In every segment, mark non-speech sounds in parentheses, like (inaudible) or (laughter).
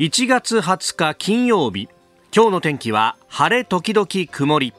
1月20日金曜日。今日の天気は晴れ時々曇り。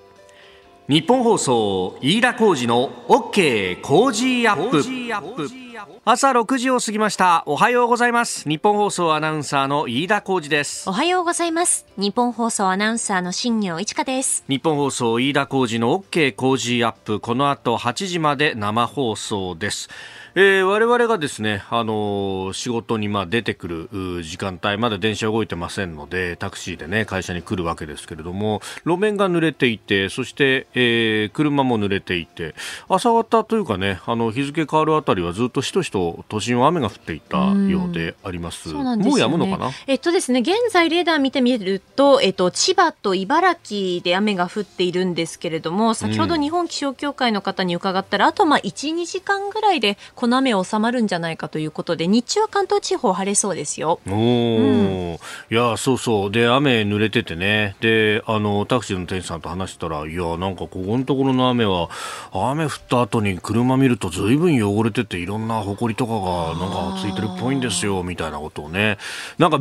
日本放送飯田浩二の OK 工事アップ。朝6時を過ぎました。おはようございます。日本放送アナウンサーの飯田浩二です。おはようございます。日本放送アナウンサーの新業一華です。日本放送飯田浩二の OK 工事アップ。この後8時まで生放送です。えー、我々がですね、あのー、仕事にまあ出てくる時間帯、まだ電車動いてませんので、タクシーでね、会社に来るわけですけれども、路面が濡れていて、そして、えー、車も濡れていて、朝方というかね、あの、日付変わるあたりはずっとしとしと都心は雨が降っていたようであります。ううね、もうやむのかなえっとですね、現在レーダー見てみると、えっと、千葉と茨城で雨が降っているんですけれども、先ほど日本気象協会の方に伺ったら、あとまあ1、2時間ぐらいで、この雨収まるんじゃないかということで日中は関東地方晴れそうですよ。おうん、いやそうそうで雨濡れててねであのタクシーの店主さんと話したらいやなんかここのところの雨は雨降った後に車見るとずいぶん汚れてていろんな埃とかがなんかついてるっぽいんですよみたいなことをね。なんか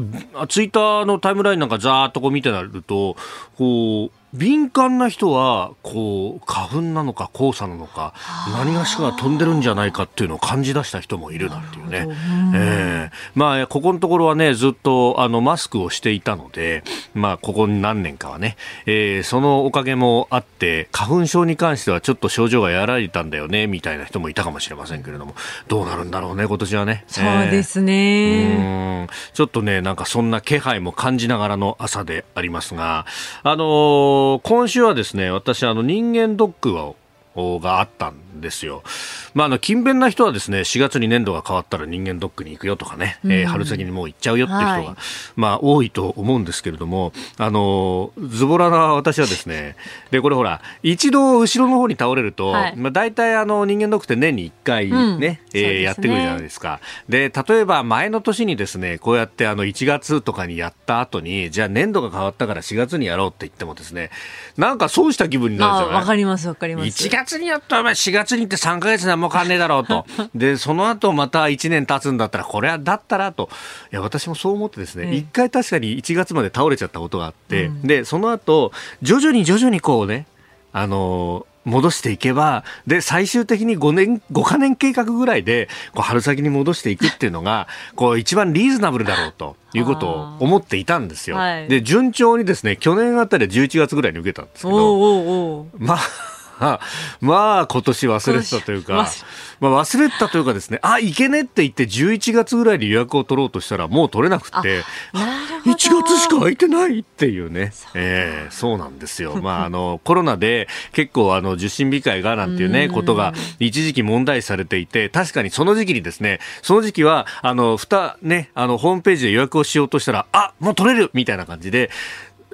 ツイッターのタイムラインなんかざーっとこう見てなるとこう敏感な人はこう花粉なのか黄砂なのか何がしかが飛んでるんじゃないかっていうのを感じ出した人もいるなんていうね、えー、まあここのところはねずっとあのマスクをしていたのでまあここ何年かはね、えー、そのおかげもあって花粉症に関してはちょっと症状がやられたんだよねみたいな人もいたかもしれませんけれども。どうなるんだろうね今年はね。そうですね、えー、ちょっとねなんかそんな気配も感じながらの朝でありますがあのー今週はですね、私、あの、人間ドックをがあったんですよ。まあ、あの、勤勉な人はですね、4月に年度が変わったら人間ドックに行くよとかね、うん、えー、春先にもう行っちゃうよっていう人が、はい、まあ、多いと思うんですけれども、あの、ズボラな私はですね、(laughs) で、これほら、一度後ろの方に倒れると、はい、まあ、大体あの、人間ドックって年に1回ね、うん、えーね、やってくるじゃないですか。で、例えば前の年にですね、こうやってあの、1月とかにやった後に、じゃあ年度が変わったから4月にやろうって言ってもですね、なんかそうした気分になるじゃない？わかります、わかります。1月にやったら、4月に行って3か月何も変わんねえだろうと。(laughs) で、その後また1年経つんだったら、これはだったらと。いや、私もそう思ってですね、一、回確かに1月まで倒れちゃったことがあって、うん、で、その後、徐々に徐々にこうね、あの戻していけば、で、最終的に5年、5か年計画ぐらいで、こう、春先に戻していくっていうのが、こう、一番リーズナブルだろうということを思っていたんですよ。はい、で、順調にですね、去年あたりは11月ぐらいに受けたんですけど、おうおうおうまあ、(laughs) まあ今年忘れてたというか、まあ、忘れてたというかですね、あ、いけねって言って11月ぐらいに予約を取ろうとしたらもう取れなくて、1月しか空いてないっていうね、そう,、えー、そうなんですよ。まああの、コロナで結構あの受診控えがなんていうね、ことが一時期問題されていて、確かにその時期にですね、その時期は、あの、ふた、ね、あの、ホームページで予約をしようとしたら、あ、もう取れるみたいな感じで、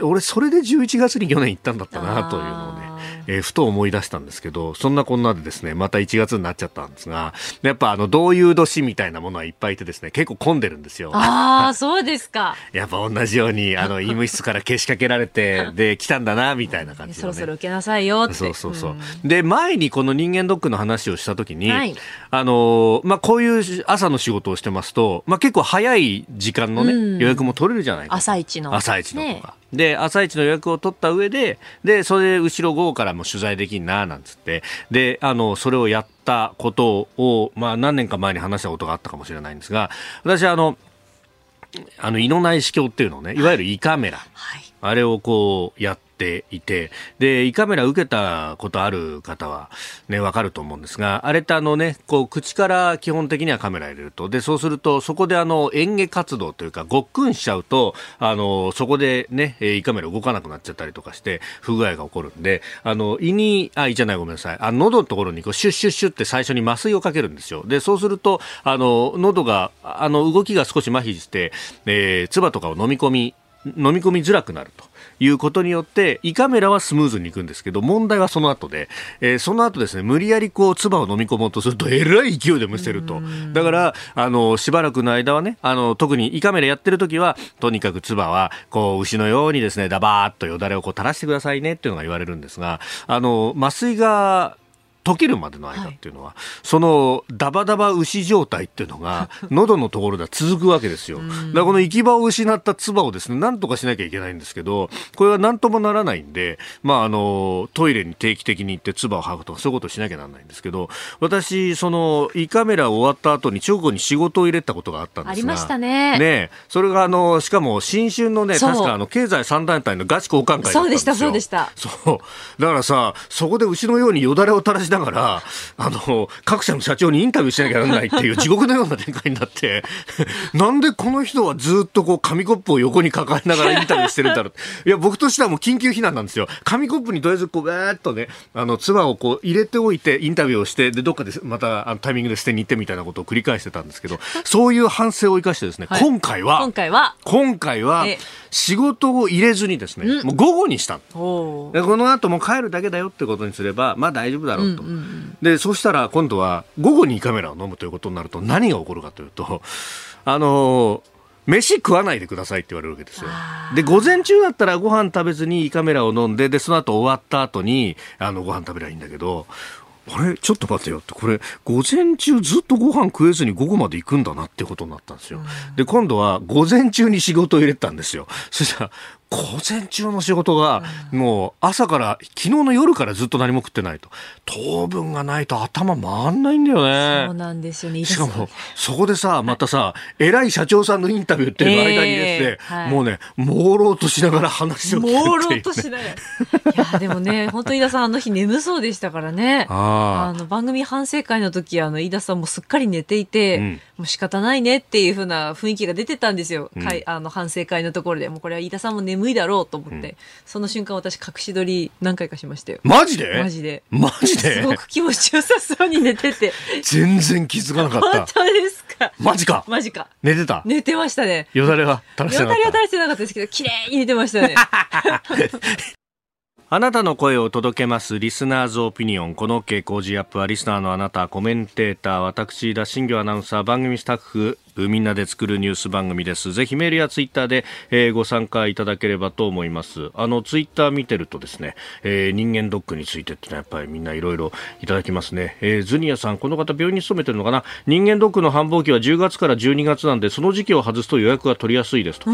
俺それで11月に去年行ったんだったなというのをね、えー、ふと思い出したんですけど、そんなこんなでですね、また1月になっちゃったんですが、やっぱあの、同友年みたいなものはいっぱいいてですね、結構混んでるんですよ。ああ、そうですか。(laughs) やっぱ同じように、あの、(laughs) 医務室からけしかけられて、(laughs) で、来たんだな、みたいな感じで、ね、そろそろ受けなさいよって。そうそうそう。うん、で、前にこの人間ドックの話をしたときに、はい、あの、まあ、こういう朝の仕事をしてますと、まあ、結構早い時間のね、うん、予約も取れるじゃないか。朝一の。朝一のとか。ねで、朝一の予約を取った上で、で、それで後ろ午後からも取材できんな、なんつって、で、あの、それをやったことを、まあ何年か前に話したことがあったかもしれないんですが、私、あの、あの、胃の内視鏡っていうのをね、いわゆる胃カメラ、はい、あれをこうやって、ていて、で、胃カメラ受けたことある方はね、わかると思うんですが、あれってあのね、こう、口から基本的にはカメラ入れると、で、そうすると、そこであの、演芸活動というか、ごっくんしちゃうと、あの、そこでね、胃カメラ動かなくなっちゃったりとかして、不具合が起こるんで、あの、胃に、あ、胃じゃないごめんなさい、あ喉のところにこう、シュッシュッシュッって最初に麻酔をかけるんですよ。で、そうすると、あの、喉が、あの、動きが少し麻痺して、えー、唾とかを飲み込み、飲み込みづらくなると。いうことによって胃カメラはスムーズにいくんですけど問題はその後で、えー、その後ですね無理やりこう唾を飲み込もうとすると (laughs) えらい勢いでむせると。だからあのしばらくの間はねあの特に胃カメラやってる時はとにかく唾はこう牛のようにですねダバーっとよだれをこう垂らしてくださいねっていうのが言われるんですがあの麻酔が溶けるまでの間っていうのは、はい、そのダバダバ牛状態っていうのが (laughs) 喉のところでは続くわけですよ。だからこの行き場を失った唾をですね、なんとかしなきゃいけないんですけど、これは何ともならないんで、まああの、トイレに定期的に行って唾を吐くとかそういうことをしなきゃならないんですけど、私、その胃カメラ終わった後に直後に仕事を入れたことがあったんですが。ありましたね。ねそれがあの、しかも新春のね、確かあの、経済三団体のガチ交換会そうでした、そうでした。そう。だからさ、そこで牛のようによだれを垂らしながら、あの、各社の社長にインタビューしなきゃならないっていう (laughs) 地獄のような展開になって、なんでこの人はずっとこう紙コップを横に抱えながらインタビューしてるんだろう。いや、僕としてはもう緊急避難なんですよ。紙コップにとりあえずこう、わーっとね、あの、唾をこう入れておいてインタビューをして、で、どっかでまたあのタイミングで捨てに行ってみたいなことを繰り返してたんですけど、そういう反省を生かしてですね、はい、今回は、今回は、今回は、仕事を入れずにですね、うん、もう午後にしたでこの後も帰るだけだよってことにすれば、まあ大丈夫だろうと。うんうんうん、で、そしたら今度は午後にカメラを飲むということになると何が起こるかというと、あのー飯食わないでくださいって言われるわけですよ。で、午前中だったらご飯食べずに胃カメラを飲んで、で、その後終わった後に、あの、ご飯食べりゃいいんだけど、あれちょっと待ってよって、これ、午前中ずっとご飯食えずに午後まで行くんだなってことになったんですよ。で、今度は午前中に仕事を入れたんですよ。そしたら、午前中の仕事が、もう朝から、昨日の夜からずっと何も食ってないと。糖分がないと頭回んないんだよね。そうなんですよね。しかも、そこでさ、またさ、偉い社長さんのインタビューっていうの間にですね、もうね、朦朧としながら話を聞く朦朧としながら。いや、でもね、(laughs) 本当飯田さんあの日眠そうでしたからね。あの、番組反省会の時、あの、飯田さんもすっかり寝ていて、うん、もう仕方ないねっていうふうな雰囲気が出てたんですよ。うん、あの、反省会のところで。もうこれは飯田さんも眠いだろうと思って、うん、その瞬間私隠し撮り何回かしましたよ。マジで？マジで。マジで？すごく気持ちよさそうに寝てて。全然気づかなかった。本当ですか？マジか？マジか。寝てた？寝てましたね。よだれは垂らしてなかった。よだれは垂らしてなかったですけど綺麗に寝てましたね (laughs) あなたの声を届けますリスナーズオピニオン。この OK 工事アップはリスナーのあなた、コメンテーター、私、田新業アナウンサー、番組スタッフ、みんなで作るニュース番組です。ぜひメールやツイッターで、えー、ご参加いただければと思います。あの、ツイッター見てるとですね、えー、人間ドックについてってのはやっぱりみんないろいろいただきますね。えー、ズニアさん、この方病院に勤めてるのかな？人間ドックの繁忙期は10月から12月なんで、その時期を外すと予約が取りやすいですと。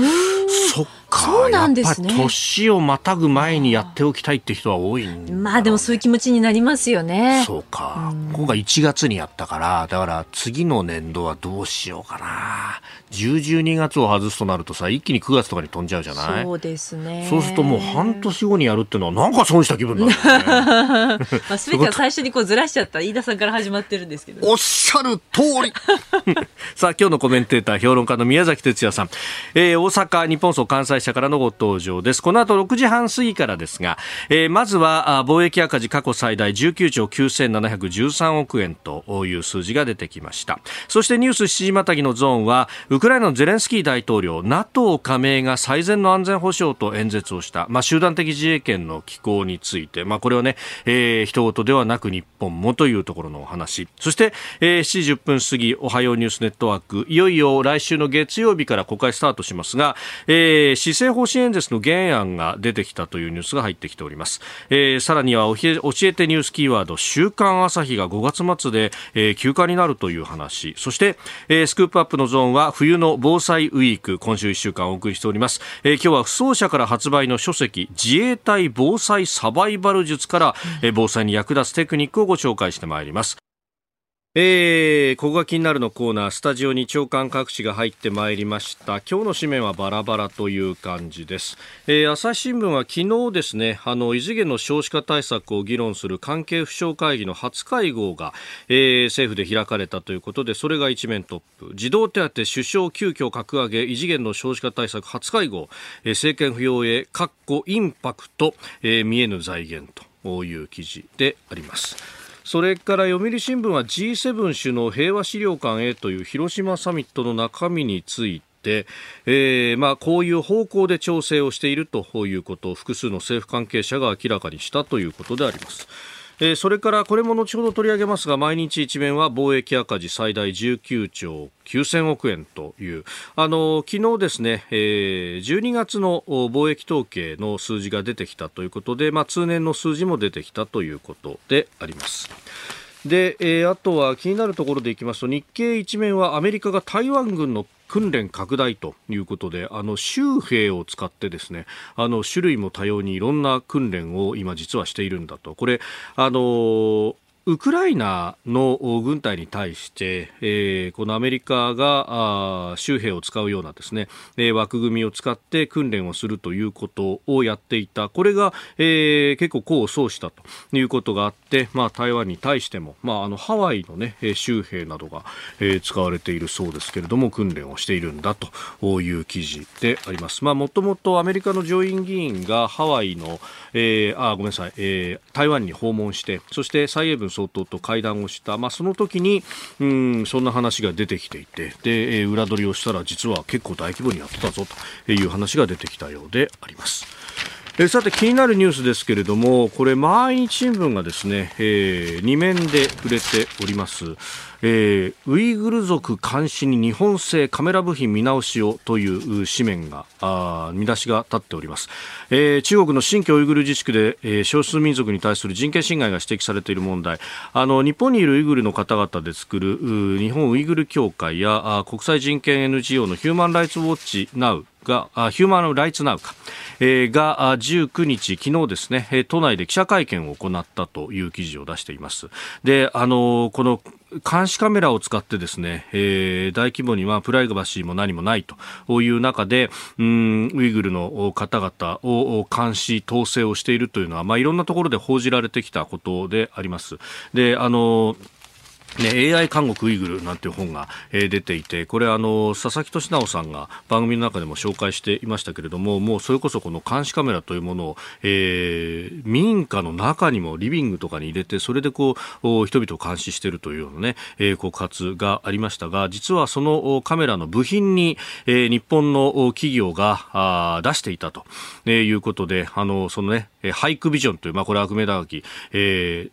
そっか。そうなんですね。年をまたぐ前にやっておきたいって人は多いね、まあでもそういう気持ちになりますよね。そうか。ここが1月にやったから、だから次の年度はどうしようかな。10、12月を外すとなるとさ、一気に9月とかに飛んじゃうじゃない？そうですね。そうするともう半年後にやるっていうのは、なんか損した気分になるよね。(laughs) まあ、すべては最初にこうずらしちゃった飯田さんから始まってるんですけど。おっしゃる通り (laughs) さあ、今日のコメンテーター、評論家の宮崎哲也さん。えー、大阪日本総関西社からのご登場です。この後6時半過ぎからですが、えー、まずは、貿易赤字過去最大19兆9713億円という数字が出てきました。そしてニュース7時またぎのゾーンは、ウクライナのゼレンスキー大統領 NATO 加盟が最善の安全保障と演説をした、まあ、集団的自衛権の機構について、まあ、これはね、えー、人事ではなく日本もというところのお話そして、えー、7時10分過ぎおはようニュースネットワークいよいよ来週の月曜日から公開スタートしますが、えー、施政方針演説の原案が出てきたというニュースが入ってきております、えー、さらには教えてニュースキーワード週刊朝日が5月末で、えー、休暇になるという話。そして、えー、スクープアップのゾーンは冬の防災ウィーク今週1週間お送りしております、えー、今日は不走者から発売の書籍自衛隊防災サバイバル術から、えー、防災に役立つテクニックをご紹介してまいります。えー、ここが気になるのコーナー、スタジオに長官各紙が入ってまいりました。今日の紙面はバラバラという感じです。えー、朝日新聞は昨日ですね、あの、異次元の少子化対策を議論する関係府省会議の初会合が、えー、政府で開かれたということで、それが一面トップ。児童手当首相急遽格上げ、異次元の少子化対策初会合、えー、政権浮揚へ、確固インパクト、えー、見えぬ財源という記事であります。それから読売新聞は G7 首脳平和資料館へという広島サミットの中身についてえーまあ、こういう方向で調整をしているということを複数の政府関係者が明らかにしたということであります。えー、それからこれも後ほど取り上げますが毎日一面は貿易赤字最大19兆9000億円というあの昨日ですね、えー、12月の貿易統計の数字が出てきたということで、まあ、通年の数字も出てきたということであります。で、えー、あとは気になるところでいきますと日経一面はアメリカが台湾軍の訓練拡大ということであの州兵を使ってですねあの種類も多様にいろんな訓練を今実はしているんだと。これあのウクライナの軍隊に対して、えー、このアメリカが州兵を使うようなですね、えー、枠組みを使って訓練をするということをやっていた。これが、えー、結構功を奏したということがあって、まあ、台湾に対しても、まあ、あのハワイの、ね、州兵などが、えー、使われているそうですけれども訓練をしているんだという記事であります。まあ、もともとアメリカの上院議員がハワイの、えー、あごめんなさい、えー、台湾に訪問してそして蔡英文総統と会談をした、まあ、その時にうんそんな話が出てきていて。で、えー、裏取りをしたら実は結構大規模にやってたぞという話が出てきたようであります。えさて気になるニュースですけれどもこれ毎日新聞がですね、えー、2面で触れております、えー、ウイグル族監視に日本製カメラ部品見直しをという紙面があ見出しが立っております、えー、中国の新疆ウイグル自治区で、えー、少数民族に対する人権侵害が指摘されている問題。あの日本にいるウイグルの方々で作る日本ウイグル協会や国際人権 NGO のヒューマン・ライツ・ウォッチ・ナウがヒューマン・ライツ・ナウか。えが19日、昨日ですね、都内で記者会見を行ったという記事を出しています。で、あの、この監視カメラを使ってですね、えー、大規模にはプライバシーも何もないという中で、うん、ウイグルの方々を監視、統制をしているというのは、まあ、いろんなところで報じられてきたことであります。で、あの、ね、AI 監獄ウイグルなんていう本が、えー、出ていてこれあの佐々木俊直さんが番組の中でも紹介していましたけれどももうそれこそこの監視カメラというものを、えー、民家の中にもリビングとかに入れてそれでこう人々を監視しているというようなね、えー、告発がありましたが実はそのカメラの部品に、えー、日本の企業があ出していたと、えー、いうことであのそのねハイクビジョンという、まあ、これは悪名高き、えー、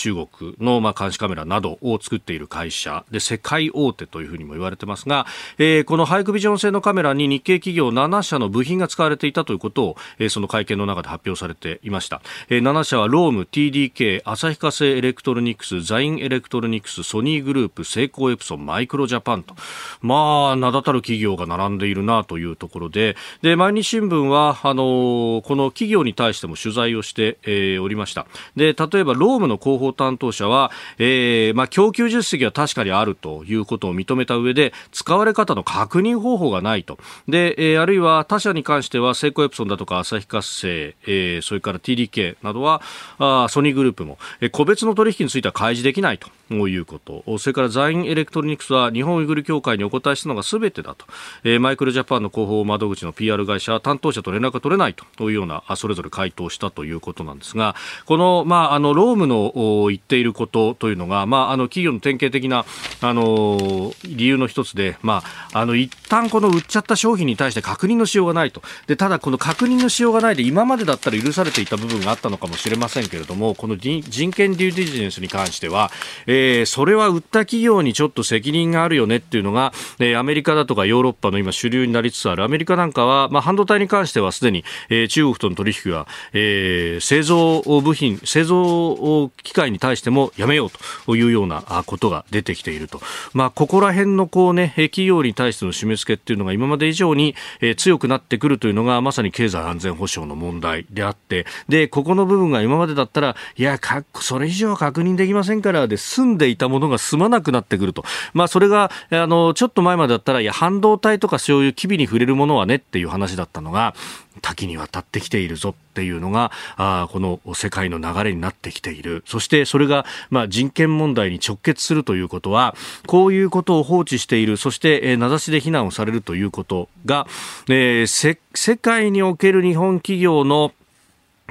中国のまあ監視カメラなどを作っている会社で世界大手というふうにも言われてますが、えー、このハイクビジョン製のカメラに日系企業7社の部品が使われていたということを、えー、その会見の中で発表されていました、えー、7社はローム、TDK、旭化成エレクトロニクス、ザインエレクトロニクス、ソニーグループ、セイコーエプソン、マイクロジャパンと。まあ名だたる企業が並んでいるなというところで。で毎日新聞はあのー、この企業に対しても取材をして、えー、おりました。で例えばロームの広報担当者は、えー、まあ、供給実績は確かにあるということを認めた上で、使われ方の確認方法がないと。で、えー、あるいは他社に関しては、セイコーエプソンだとか旭化成、えー、それから TDK などは、あソニーグループも、えー、個別の取引については開示できないと。いうこと。それからザインエレクトロニクスは日本ウイグル協会にお答えしたのが全てだと。えー、マイクロジャパンの広報窓口の PR 会社は担当者と連絡が取れないというような、それぞれ回答したということなんですが、この、まあ、あの、ロームの言っていることというのが、まあ、あの、企業の典型的な、あの、理由の一つで、まあ、あの、一旦この売っちゃった商品に対して確認のしようがないと。で、ただこの確認のしようがないで、今までだったら許されていた部分があったのかもしれませんけれども、この人権デューディジネスに関しては、えー、それは売った企業にちょっと責任があるよねっていうのが、えー、アメリカだとかヨーロッパの今主流になりつつある。アメリカなんかは、まあ、半導体に関してはすでに、えー、中国との取引は、えー、製造部品、製造機械に対してもやめようというようなことが出てきていると。まあ、ここら辺のこうね、企業に対しての締め付けっていうのが今まで以上に、強くなってくるというのがまさに経済安全保障の問題であって、で、ここの部分が今までだったら、いや、それ以上は確認できませんからで済んでいたものが済まなくなってくると。まあ、それが、あの、ちょっと前までだったら、いや、半導体とかそういう機微に触れるものはねっていう話だったのが、多岐にわたってきているぞっていうのがあこの世界の流れになってきている。そしてそれが、まあ、人権問題に直結するということはこういうことを放置している。そして、えー、名指しで非難をされるということが、えー、世界における日本企業の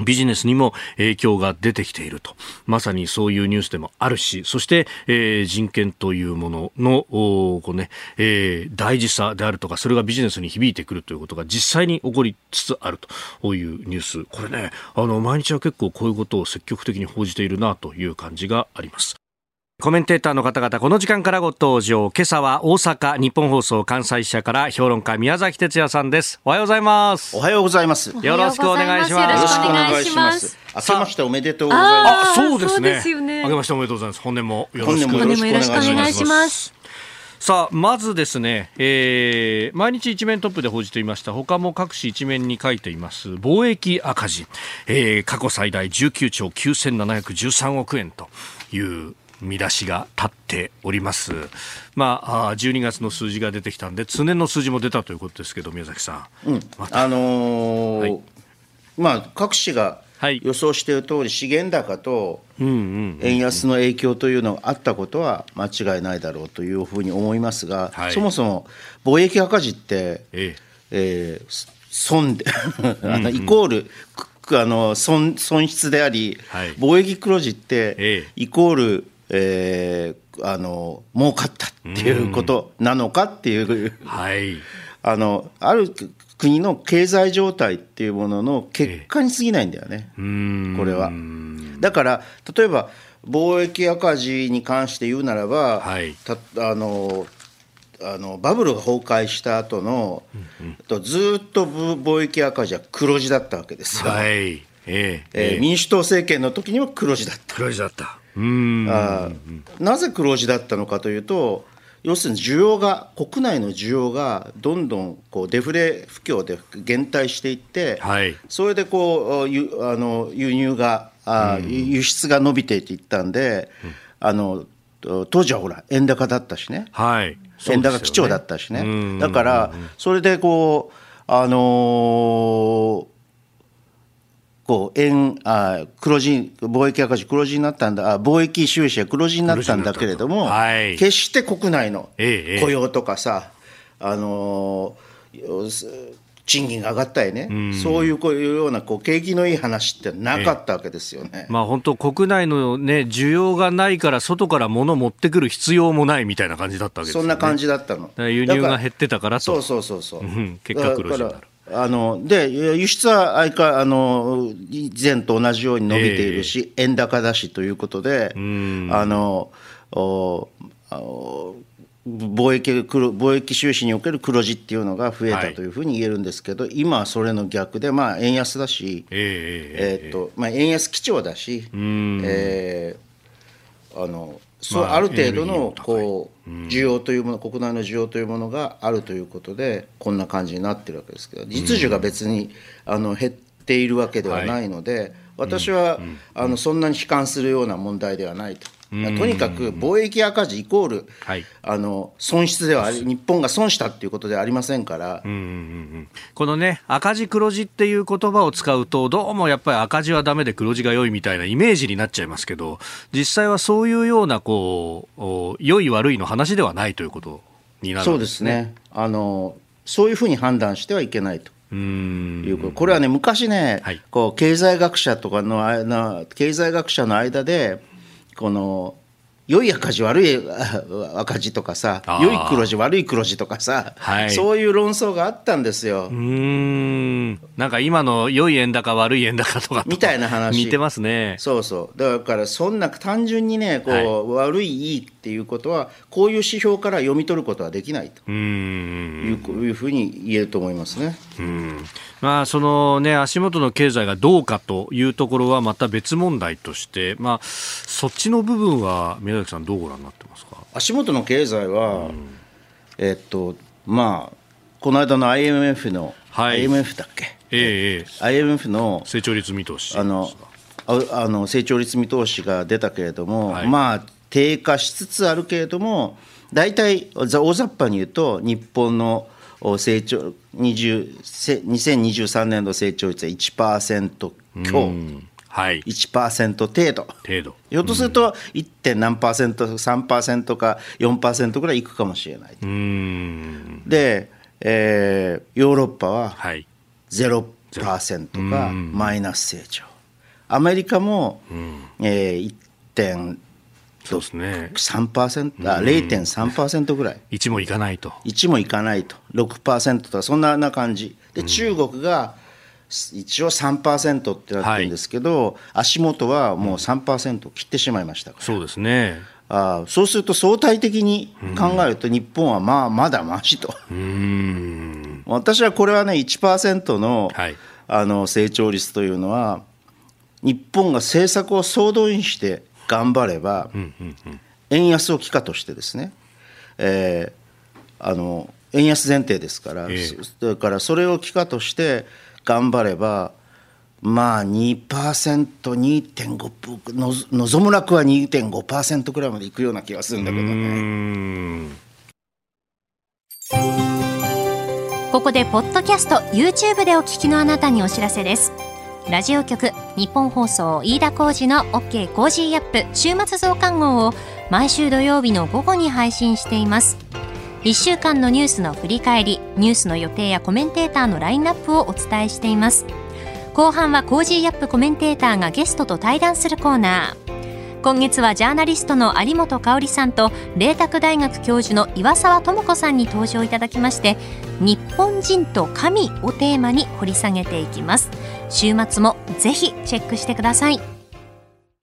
ビジネスにも影響が出てきていると。まさにそういうニュースでもあるし、そして、えー、人権というものの、こうね、えー、大事さであるとか、それがビジネスに響いてくるということが実際に起こりつつあるというニュース。これね、あの、毎日は結構こういうことを積極的に報じているなという感じがあります。コメンテーターの方々、この時間からご登場。今朝は大阪日本放送関西支社から評論家宮崎哲也さんです。おはようございます。おはようございます。よろしくお願いします。よろしくお願いします。明けましておめでとうございます。あ、そうですね。すね明けましておめでとうございます。本年もよろしくお願いします。さあまずですね、えー、毎日一面トップで報じていました他も各紙一面に書いています貿易赤字、えー、過去最大19兆9713億円という見出しが立っております。まあ、12月の数字が出てきたんで、通年の数字も出たということですけど、宮崎さん。うん、あのーはい、まあ、各紙が予想している通り、資源高と円安の影響というのがあったことは間違いないだろうというふうに思いますが、はい、そもそも貿易赤字って、ええ。えー、損で (laughs) あのイコール、あの損損失であり、はい、貿易黒字って、イコールえー、あの儲かったっていうことなのかっていう、はい、あのある国の経済状態っていうものの結果に過ぎないんだよね、えー、これは。だから例えば貿易赤字に関して言うならば、はい、たあのあのバブルが崩壊した後の、うんうん、ずっと貿易赤字は黒字だったわけですよ。はい。えー、えー、民主党政権の時にも黒字だった。黒字だったあなぜ黒字だったのかというと要するに需要が国内の需要がどんどんこうデフレ不況で減退していって、はい、それでこうゆあの輸入があ、輸出が伸びていったんで、うん、あの当時はほら円高だったしね、はい、円高基調だったしね。だからそれでこうあのーこう円あ黒字貿易赤字黒字になったんだ。あ貿易収支は黒字になったんだけれども、はい、決して国内の雇用とかさ、ええ、あの賃金が上がったりね、うん、そういうこういうようなこう景気のいい話ってなかったわけですよね、まあ、本当、国内の、ね、需要がないから、外から物を持ってくる必要もないみたいな感じだったわけですよ、ね、そんな感じだったの。輸入が減ってたからと、そうそうそうそう、結果、黒字になる。あので輸出は相かあの以前と同じように伸びているし、えー、円高だしということで、あのお貿易貿易収支における黒字っていうのが増えたというふうに言えるんですけど、はい、今はそれの逆で、まあ、円安だし、えー、えー、っとまあ、円安基調だし、えー、あのそうある程度のこう需要というもの国内の需要というものがあるということでこんな感じになってるわけですけど実需が別にあの減っているわけではないので私はあのそんなに悲観するような問題ではないと。とにかく貿易赤字イコール、はい、あの損失ではあり日本が損したっていうことではありませんから、うんうんうん、このね赤字黒字っていう言葉を使うとどうもやっぱり赤字はだめで黒字が良いみたいなイメージになっちゃいますけど実際はそういうようなこう良い悪いの話ではないということになるんですね。そうですね。あのそういうふうに判断してはいけないと。いうこと。これはね昔ね、はい、こう経済学者とかの経済学者の間でこの良い赤字悪い (laughs) 赤字とかさ良い黒字悪い黒字とかさ、はい、そういう論争があったんですよ。うん。なんか今の良い円高悪い円高とかみたいな話。似てますね。そうそう。だからそんな単純にねこう、はい、悪いいいっていうことはこういう指標から読み取ることはできないと。いういうふうに言えると思いますね。うん。まあそのね足元の経済がどうかというところはまた別問題としてまあそっちの部分は宮崎さん、どうご覧になってますか？足元の経済は、うん、えっとまあ、この間の IMF の、はい、IMF だっけ、ええ IMF の成長率見通しあのあの成長率見通しが出たけれども、はい、まあ、低下しつつあるけれども、大体、大雑把に言うと、日本の成長20 2023年度成長率は1%強。はい、1%程度。程度。ひょっとすると 1. 点何パーセント3%か4%ぐらいいくかもしれない。で、えー、ヨーロッパはゼロ0%がマイナス成長、アメリカも、うん、えー、1. そうですね、3%あ0.3%ぐらい、1もいかないと。1もいかないと。6%とかそんなな感じ。で、中国が一応3%ってなってるんですけど、はい、足元はもう3%切ってしまいましたから、そうですね。あそうすると相対的に考えると日本はまあまだましと。私はこれはね1%の,、はい、あの成長率というのは日本が政策を総動員して頑張れば、円安を機化としてですね、えー、あの円安前提ですから、えー、だからそれを奇貨として頑張ればまあ 2%2.5% の望む楽は2.5%くらいまでいくような気がするんだけどね。ここでポッドキャスト YouTube でお聞きのあなたにお知らせです。ラジオ局ニッポン放送飯田浩二の OK コージーアップ週末増刊号を毎週土曜日の午後に配信しています。1週間のニュースの振り返りニュースの予定やコメンテーターのラインナップをお伝えしています。後半は Cozy Up コメンテーターがゲストと対談するコーナー。今月はジャーナリストの有本香さんと麗澤大学教授の岩澤知子さんに登場いただきまして日本人と神をテーマに掘り下げていきます。週末もぜひチェックしてください。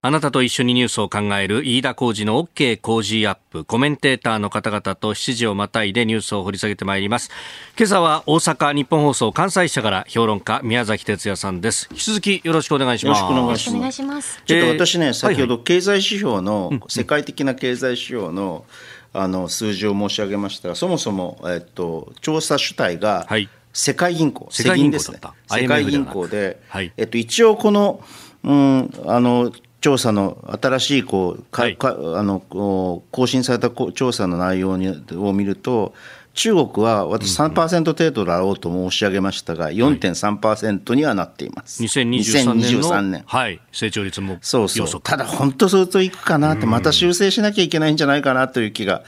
あなたと一緒にニュースを考える飯田浩二の OK 工事アップ。コメンテーターの方々と7時をまたいでニュースを掘り下げてまいります。今朝は大阪日本放送関西支社から評論家宮崎哲也さんです。引き続きよろしくお願いします。よろしくお願いします。ちょっと私ね、先ほど経済指標の、世界的な経済指標のあの数字を申し上げましたがそもそも、えっと、調査主体が、はい世界銀行、世界銀行ですね。世界銀行で、はい、えっと、一応この、うん、あの、調査の新しいこうか、はい、かあの更新された調査の内容にを見ると、中国は私3%程度だろうと申し上げましたが、4.3%にはなっています。2023年の年、はい、成長率もそうそう。ただ本当相当いくかなって、また修正しなきゃいけないんじゃないかなという気が、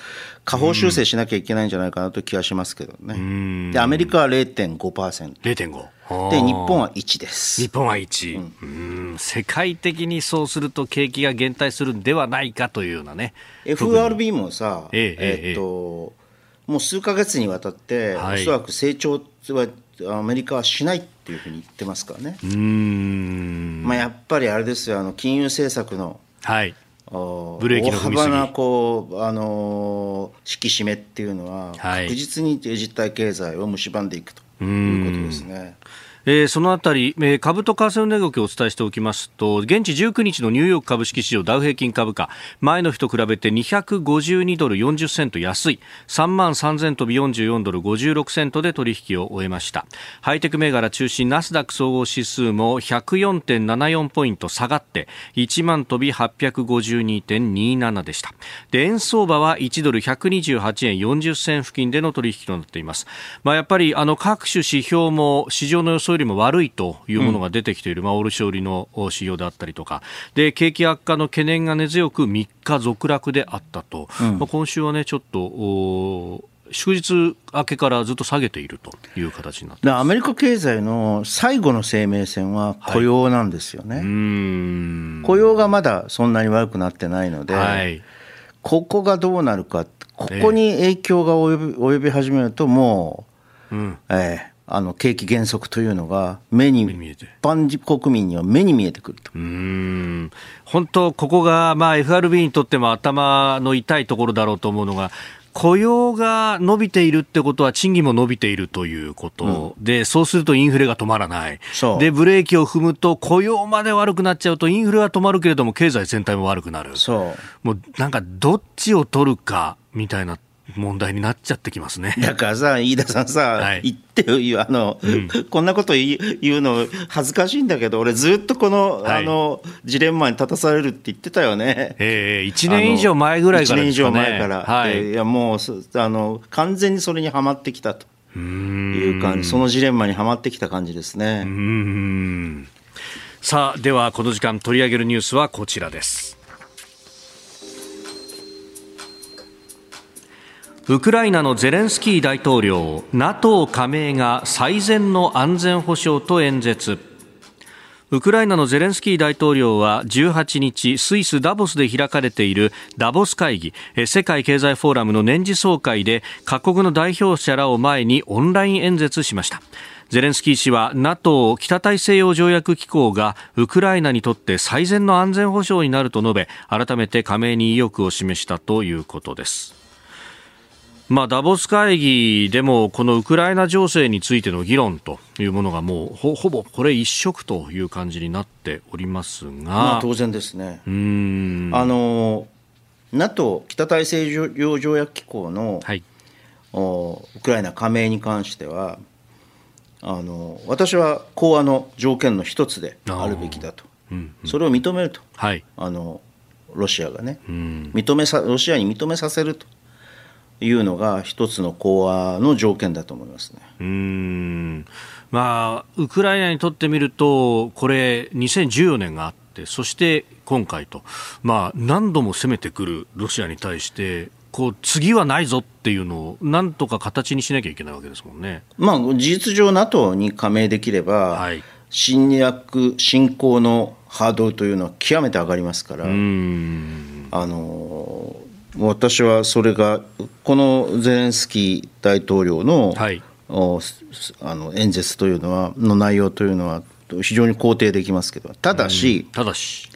下方修正しなきゃいけないんじゃないかなと気がしますけどね。で、アメリカは0.5%。0.5。で、日本は1です。日本は1。うん、世界的にそうすると景気が減退するんではないかというようなね。FRB もさ、えええっと、もう数か月にわたって、はい、おそらく成長はアメリカはしないっていうふうに言ってますからね。うんまあ、やっぱりあれですよあの金融政策の、はい、ブレーキの大幅なこう、あの引き締めっていうのは、確実に実体経済を蝕んでいくということですね。えー、そのあたり、えー、株と為替の値動きをお伝えしておきますと現地19日のニューヨーク株式市場ダウ平均株価前の日と比べて252ドル40セント安い3万3000飛び44ドル56セントで取引を終えました。ハイテク銘柄中心ナスダック総合指数も104.74ポイント下がって1万飛び852.27でした。で円相場は1ドル128円40銭付近での取引となっています、まあ、やっぱりあの各種指標も市場の予想よりも悪いというものが出てきている、うん、まあ、卸売の指標であったりとかで景気悪化の懸念が根強く3日続落であったと、うん、まあ、今週はねちょっと祝日明けからずっと下げているという形になってアメリカ経済の最後の生命線は雇用なんですよね、はい、雇用がまだそんなに悪くなってないので、はい、ここがどうなるかここに影響が及び及び始めるともう、うん、えーあの景気減速というのが目に一般国民には目に見えてくると。うん。本当、ここが、まあ、FRB にとっても頭の痛いところだろうと思うのが雇用が伸びているってことは賃金も伸びているということ、うん、でそうするとインフレが止まらない。でブレーキを踏むと雇用まで悪くなっちゃうとインフレは止まるけれども経済全体も悪くなる。もうなんかどっちを取るかみたいな問題になっちゃってきますね。だからさ、飯田さんさ、はい、言ってよ、あの、うん、こんなこと言うの恥ずかしいんだけど、俺ずっとこの、はい、あの、ジレンマに立たされるって言ってたよね。ええー、1年以上前ぐらいからですかね。1年以上前から。はい。いや、もう、あの、完全にそれにはまってきたという感じ、そのジレンマにはまってきた感じですね。さあ、ではこの時間取り上げるニュースはこちらです。ウクライナのゼレンスキー大統領 NATO 加盟が最善の安全保障と演説。ウクライナのゼレンスキー大統領は18日スイスダボスで開かれているダボス会議世界経済フォーラムの年次総会で各国の代表者らを前にオンライン演説しました。ゼレンスキー氏は NATO 北大西洋条約機構がウクライナにとって最善の安全保障になると述べ改めて加盟に意欲を示したということです。まあ、ダボス会議でもこのウクライナ情勢についての議論というものがもうほほぼこれ一色という感じになっておりますが、まあ、当然ですね。うん。あの NATO 北大西洋条約機構の、はい、おウクライナ加盟に関してはあの私は講和の条件の一つであるべきだと、うんうん、それを認めると、はい、あのロシアがね、認めさロシアに認めさせるというのが一つの講和の条件だと思いますね。うんまあ、ウクライナにとってみると、これ、2014年があって、そして今回と、まあ、何度も攻めてくるロシアに対して、こう次はないぞっていうのを、なんとか形にしなきゃいけないわけですもんね、まあ、事実上、NATO に加盟できれば、はい、侵略、侵攻のハードルというのは極めて上がりますから。あの私はそれがこのゼレンスキー大統領の,、はい、あの演説というのはの内容というのは非常に肯定できますけどただし、ただし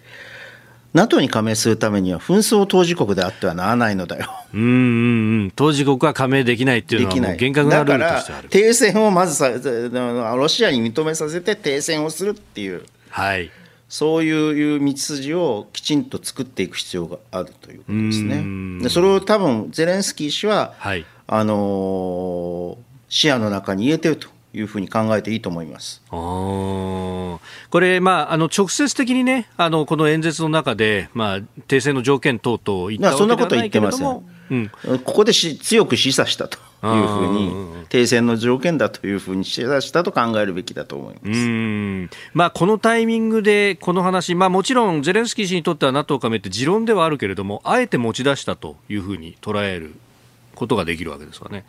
NATO に加盟するためには紛争当事国であってはならないのだよ。うんうんうん、当事国は加盟できないっていうのはもう厳格なルールとしてある。停戦をまずさロシアに認めさせて停戦をするっていう。はい。そういう道筋をきちんと作っていく必要があるということですね。でそれを多分ゼレンスキー氏は、はい、あの視野の中に入れてるというふうに考えていいと思いますこれ、まあ、あの直接的にね、あのこの演説の中で、まあ、停戦の条件等々言ったわけではないけれども、そんなこと言ってません。うん、ここでし強く示唆したというふうに、停戦の条件だというふうに示唆したと考えるべきだと思います。うん。まあ、このタイミングでこの話、まあ、もちろんゼレンスキー氏にとっては NATO 加盟って持論ではあるけれども、あえて持ち出したというふうに捉えることができるわけですかね。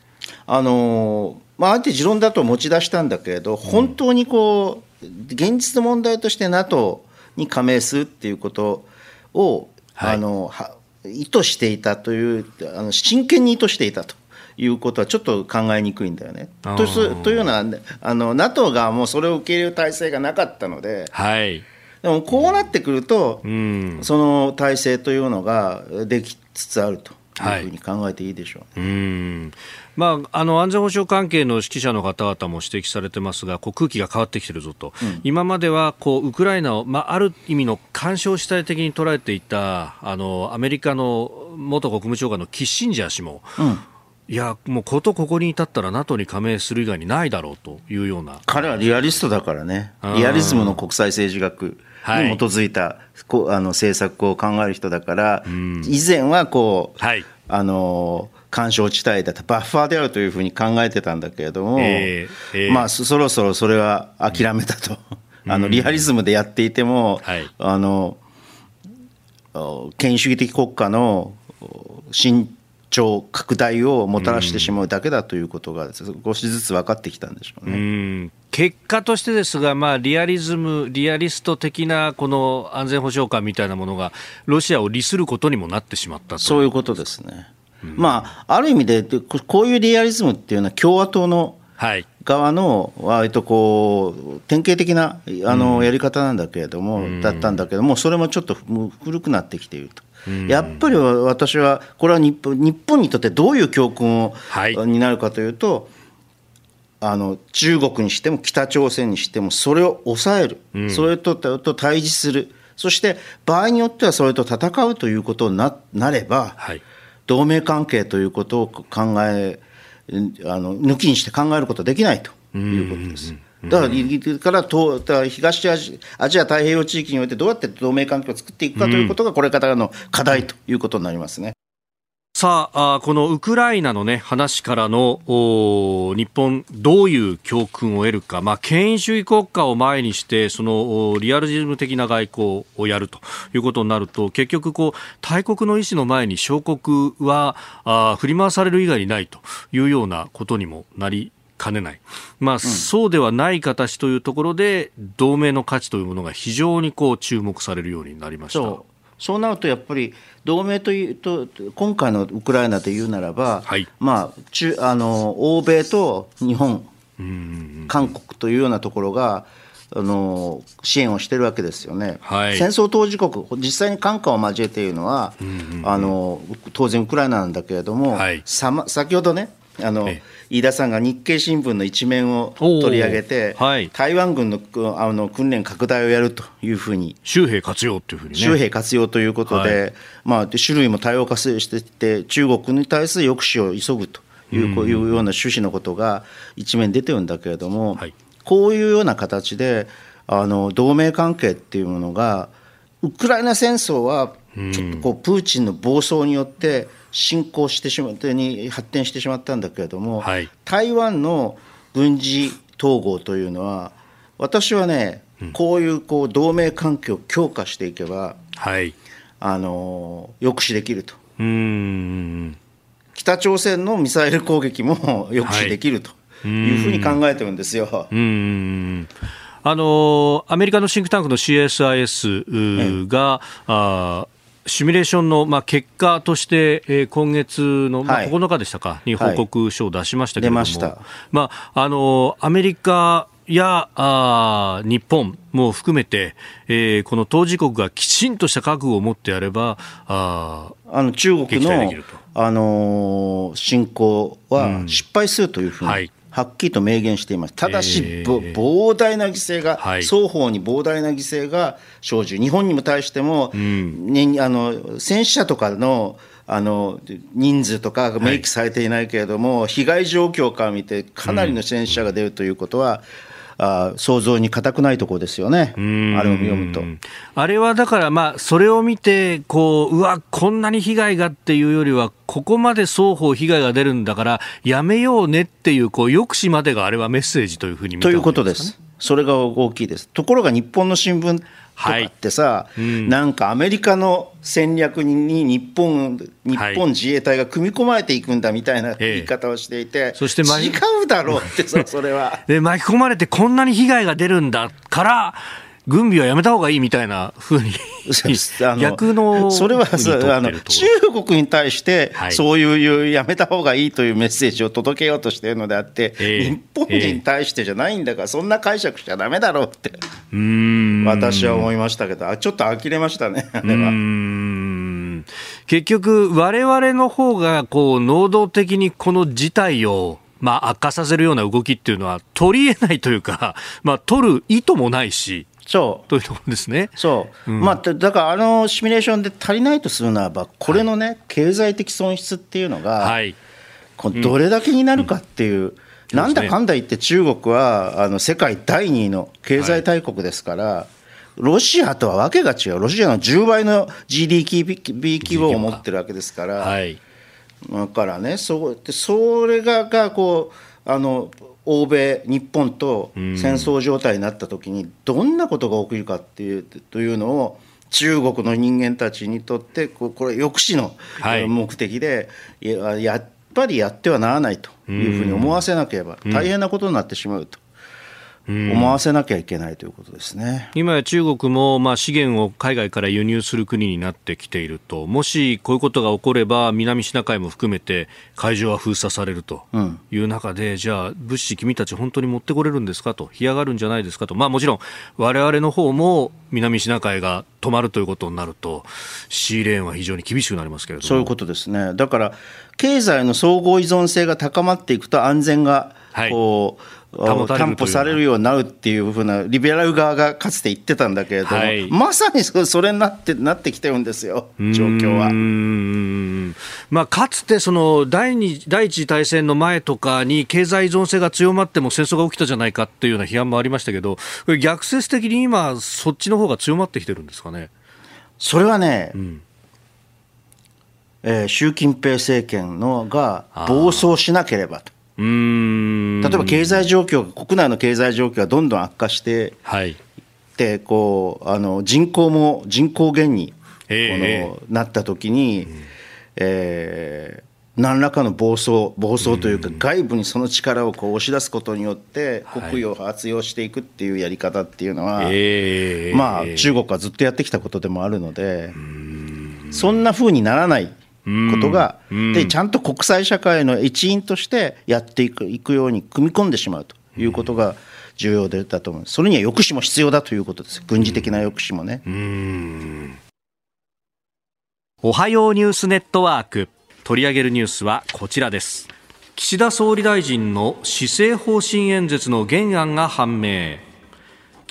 あのまあ、あえて持論だと持ち出したんだけれど、本当にこう、現実の問題として NATO に加盟するっていうことを、はい、あのは意図していたというあの真剣に意図していたということはちょっと考えにくいんだよね。とというのはあの NATO がもうそれを受け入れる体制がなかったので。はい。でもこうなってくると、うん、その体制というのができつつあるというふうに考えていいでしょう、ね、うんまあ、あの安全保障関係の指揮者の方々も指摘されてますが、こう空気が変わってきてるぞと、うん、今まではこうウクライナを、まあ、ある意味の干渉主体的に捉えていたあのアメリカの元国務長官のキッシンジャー氏も、うん。いや、もうことここに至ったら NATO に加盟する以外にないだろうというような。彼はリアリストだからね、リアリズムの国際政治学に基づいた、はい、あの政策を考える人だから、以前はこう、はい、あの干渉地帯だとバッファーであるというふうに考えてたんだけれども、えーえー、まあ、そろそろそれは諦めたと、あのリアリズムでやっていても、はい、あの権威主義的国家の伸長拡大をもたらしてしまうだけだということが少しずつ分かってきたんでしょうね。う結果としてですが、まあ、リアリズム、リアリスト的なこの安全保障観みたいなものが、ロシアを利することにもなってしまったそういうことですね。まあ、ある意味で、こういうリアリズムっていうのは、共和党の側の割とこう典型的なあのやり方なんだけれども、だったんだけども、それもちょっと古くなってきていると。やっぱり私は、これは日本日本にとってどういう教訓を、はい、になるかというと、あの中国にしても北朝鮮にしても、それを抑える、うん、それとと対峙する、そして場合によってはそれと戦うということにななれば、はい同盟関係ということを考えあの抜きにして考えることはできないということです。だからから東アジアジア太平洋地域においてどうやって同盟関係を作っていくかということがこれからの課題ということになりますね。さあこのウクライナの、ね、話からの日本、どういう教訓を得るか、まあ、権威主義国家を前にしてそのリアルズム的な外交をやるということになると結局こう、大国の意思の前に小国はあ振り回される以外にないというようなことにもなりかねない、まあ、うん、そうではない形というところで同盟の価値というものが非常にこう注目されるようになりました。そうなるとやっぱり同盟というと今回のウクライナで言うならば、はい、まあ、中あの欧米と日本、韓国というようなところがあの支援をしてるわけですよね、はい、戦争当事国、実際に韓国を交えているのは、あの当然ウクライナなんだけれども、はい、さま、先ほどねあの、飯田さんが日経新聞の一面を取り上げて、はい、台湾軍のあの訓練拡大をやるというふうに。周兵活用というふうに、ね、周兵活用ということで、はい、まあ、種類も多様化していって中国に対する抑止を急ぐというこういうような趣旨のことが一面出てるんだけれども、はい、こういうような形であの同盟関係っていうものがウクライナ戦争はちょっとこうプーチンの暴走によって侵攻してしまってに発展してしまったんだけれども、はい、台湾の軍事統合というのは私はね、うん、こういうこう同盟関係を強化していけば、はい、あの抑止できると。北朝鮮のミサイル攻撃も (laughs) 抑止できるとい。うふうに考えてるんですよ。はいあのアメリカのシンクタンクの CSIS が、あシミュレーションの、まあ、結果として、えー、今月の、まあ、9日でしたか、に報告書を出しましたけれども、はいまあ、あのアメリカやあ日本も含めて、えー、この当事国がきちんとした覚悟を持ってやれば、ああの中国の、あのー、侵攻は失敗するというふうに、うんはいはっきりと明言しています。ただし、えー、膨大な犠牲が、はい、双方に膨大な犠牲が生じる。日本にも対しても、うん、ね、あの戦死者とかのあの人数とか明記されていないけれども、はい、被害状況から見て、かなりの戦死者が出るということは、うんあ想像に難くないところですよね、あれを読むと。あれはだから、まあ、それを見てこう、うわ、こんなに被害がっていうよりは、ここまで双方被害が出るんだから、やめようねっていう、こう抑止までがあれはメッセージというふうに見た、ね、ということです。それが大きいです。ところが日本の新聞とかってさ、はい。うん、なんかアメリカの戦略に日本日本自衛隊が組み込まれていくんだみたいな言い方をしていて、ええ、そして違うだろうってさそれは。(laughs) で巻き込まれてこんなに被害が出るんだから軍備はやめた方がいいみたいなふうに (laughs) 逆のそれはあの中国に対してそういうやめた方がいいというメッセージを届けようとしているのであって、日本に対してじゃないんだからそんな解釈しちゃだめだろうって。私は思いましたけど。あちょっと呆れましたねあれは。結局、われわれの方がこう能動的にこの事態をまあ、悪化させるような動きっていうのは取り得ないというか、まあ、取る意図もないし、そう。というところですね。そう、うん、まあ、だからあのシミュレーションで足りないとするならば、これのね、はい、経済的損失っていうのが、はい、こどれだけになるかっていう、うん、なんだかんだ言って中国はあの世界第2位の経済大国ですから、はい、ロシアとはわけが違う、ロシアの10倍の GDP 規模を持ってるわけですから、はい、だからね、そそれががこうあの欧米、日本と戦争状態になったときに、どんなことが起きるかっていうというのを、中国の人間たちにとって、これ、抑止の目的で、はい、やっぱりやってはならないというふうに思わせなければ、大変なことになってしまうと。思わせなきゃいけないということですね、うん、今や中国もまあ資源を海外から輸入する国になってきていると、もしこういうことが起これば、南シナ海も含めて海上は封鎖されるという中で、うん、じゃあ、物資、君たち本当に持ってこれるんですかと、干上がるんじゃないですかと、まあ、もちろん、われわれの方も南シナ海が止まるということになると、シーレーンは非常に厳しくなりますけれども。そういうことですね、だから経済の総合依存性が高まっていくと、安全がこう、はい担保されるようになるっていうふうなリベラル側がかつて言ってたんだけれども、はい、まさにそれになってなってきてるんですよ、状況は。まあ、かつてその第二第一次大戦の前とかに経済依存性が強まっても戦争が起きたじゃないかっていうような批判もありましたけど、逆説的に今、そっちの方が強まってきてるんですかね？それはね、うんえー、習近平政権のが暴走しなければと。うん。例えば経済状況国内の経済状況がどんどん悪化して、はい、でこうあの人口も人口減に、えー、このなった時に、えー、何らかの暴走暴走というか、外部にその力をこう押し出すことによって国威を発揚していくっていうやり方っていうのは、はい、まあ中国はずっとやってきたことでもあるのでそんなふうにならないことが、でちゃんと国際社会の一員としてやっていくいくように組み込んでしまうということが重要だと思います。それには抑止も必要だということです。軍事的な抑止もね。おはようニュースネットワーク取り上げるニュースはこちらです。岸田総理大臣の施政方針演説の原案が判明。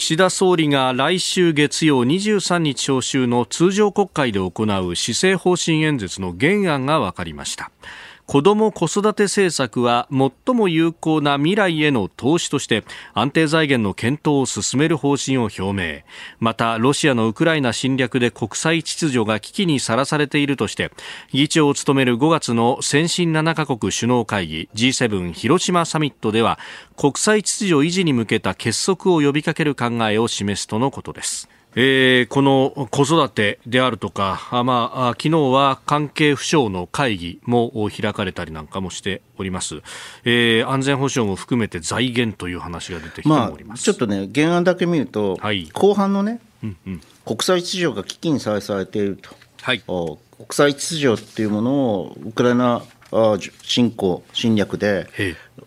岸田総理が来週月曜23日召集の通常国会で行う施政方針演説の原案が分かりました。子ども子育て政策は最も有効な未来への投資として安定財源の検討を進める方針を表明。またロシアのウクライナ侵略で国際秩序が危機にさらされているとして議長を務める5月の先進7カ国首脳会議 G7 広島サミットでは国際秩序維持に向けた結束を呼びかける考えを示すとのことです。えー、この子育てであるとか、あまあ、昨日は関係府省の会議も開かれたりなんかもしております、えー、安全保障も含めて財源という話が出てきております、まあ、ちょっとね、原案だけ見ると、はい、後半のね、うんうん、国際秩序が危機にさらされていると、はい、国際秩序っていうものをウクライナ侵攻、侵略で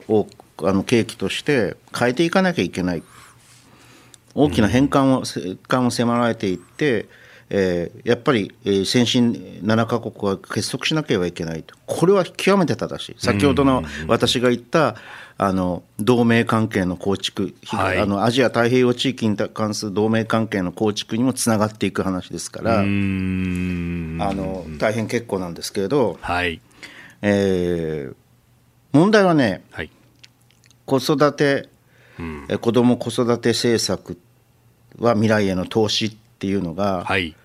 をあの契機として変えていかなきゃいけない。大きな変換を,、変換を迫られていって、えー、やっぱり、えー、先進7か国は結束しなければいけないと、これは極めて正しい、先ほどの私が言った、あの同盟関係の構築、はい、あのアジア太平洋地域に関する同盟関係の構築にもつながっていく話ですから、あの大変結構なんですけれど、はい。えー、問題はね、はい、子育て、うん、子ども子育て政策は未来への投資っていうのが、はい。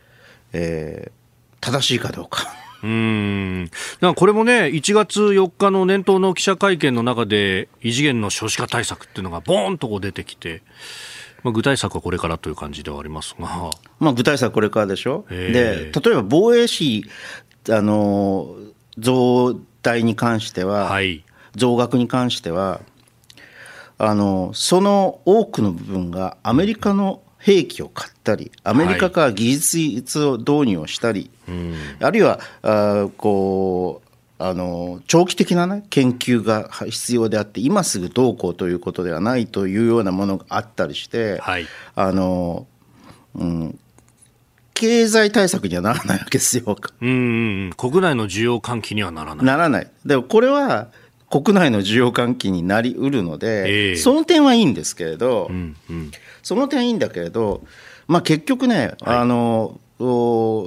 えー、正しいかどうか。うん。これもね、1月4日の年頭の記者会見の中で、異次元の少子化対策っていうのが、ボーンとこう出てきて、まあ、具体策はこれからという感じではありますが、まあ、具体策これからでしょ、で例えば防衛費あの増大に関しては、はい、増額に関してはあの、その多くの部分がアメリカの兵器を買ったり、アメリカから技術を導入をしたり、はい、あるいはあこうあの長期的な、ね、研究が必要であって、今すぐどうこうということではないというようなものがあったりして、はい、あのうん、経済対策にはならないわけですよ。うん国内の需要喚起にはならない。ならない。でもこれは国内の需要喚起になりうるので、えー、その点はいいんですけれど、うんうん、その点いいんだけれど、まあ、結局ね、はい、あの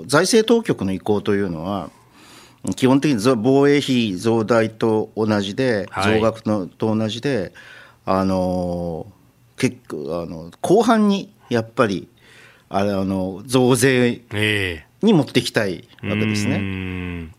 財政当局の意向というのは、基本的に防衛費増大と同じで、増額のと同じで、あの結構あの後半にやっぱりあの増税に持っていきたいわけですね。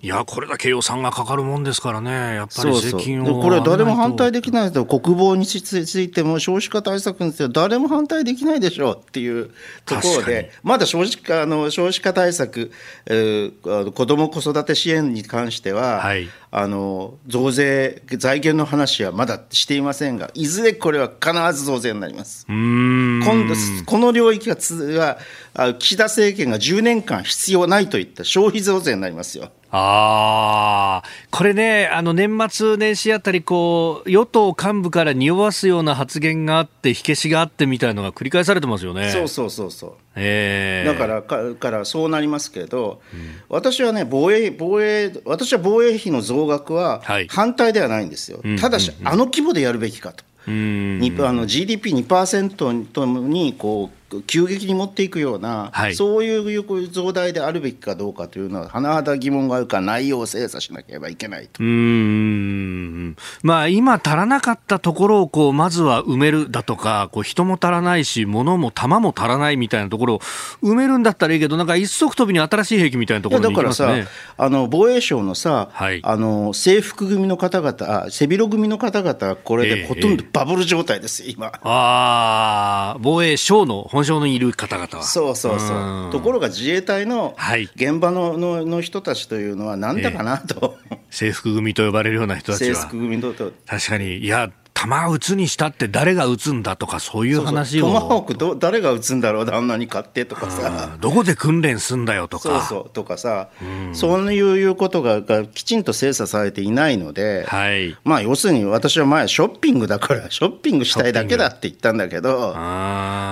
いや、これだけ予算がかかるもんですからね、やっぱり税金をこれ、誰も反対できないと、国防についても少子化対策については誰も反対できないでしょうっていうところで、まだ少子化あの少子化対策、えー、子ども子育て支援に関しては、はい、あの増税、財源の話はまだしていませんが、いずれこれは必ず増税になります。今度この領域は岸田政権が10年間必要ないといった消費増税になりますよ。ああ、これね、あの年末年始あたり、こう与党幹部から匂わすような発言があって、火消しがあってみたいなのが繰り返されてますよね。そうそうそうそう。えー、だからかからそうなりますけど、うん、私はね防衛防衛私は防衛費の増額は反対ではないんですよ、はい、ただし、あの規模でやるべきかと。にあの GDP2% にこう急激に持っていくような、はい、そういう増大であるべきかどうかというのは、甚だ疑問があるから、内容を精査しなければいけないと。うん。まあ、今、足らなかったところをこうまずは埋めるだとか、こう人も足らないし、物も弾も足らないみたいなところを埋めるんだったらいいけど、なんか一足飛びに新しい兵器みたいなところにね、だからさあの防衛省のさ、はい、あの制服組の方々、背広組の方々、これでほとんどバブル状態です、今。あ防衛省の本省にいる方々は。そうそうそう。ところが自衛隊の現場の,、のの人たちというのは、なんだかなと、えー、制服組と呼ばれるような人たちは。制服組と確かに、いや、弾撃つにしたって誰が撃つんだとかそういう話を。トマホークど誰が撃つんだろうあんなに買ってとかさ。どこで訓練すんだよとか。そうそうとかさ、うん、そういうことががきちんと精査されていないので、はい、まあ要するに私は前ショッピングだから (laughs) ショッピングしたいだけだって言ったんだけど。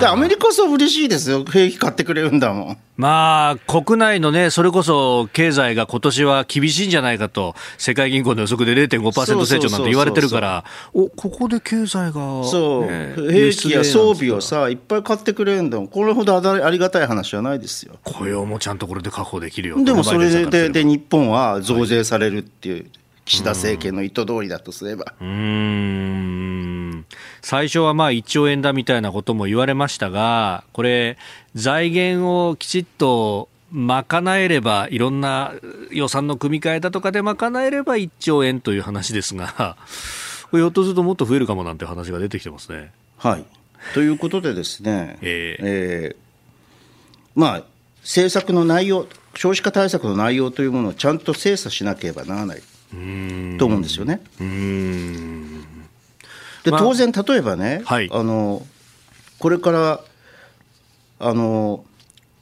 でアメリカこそ嬉しいですよ。兵器買ってくれるんだもん。まあ国内のねそれこそ経済が今年は厳しいんじゃないかと世界銀行の予測で0.5%成長なんて言われてるから。おここで経済が、そう、ね、兵器や装備をさいっぱい買ってくれるんだもん。これほどありがたい話じゃないですよ。雇用もちゃんとこれで確保できるよでもそれでで日本は増税されるっていう、岸田政権の意図通りだとすれば。うん。最初はまあ1兆円だみたいなことも言われましたが、これ、財源をきちっと賄えれば、いろんな予算の組み替えだとかで賄えれば1兆円という話ですが、ひょっとするともっと増えるかもなんて話が出てきてますね。はい。ということでですね、えー、えー、まあ、政策の内容、少子化対策の内容というものをちゃんと精査しなければならないと思うんですよね。で当然、例えばね、はい、あのこれからあの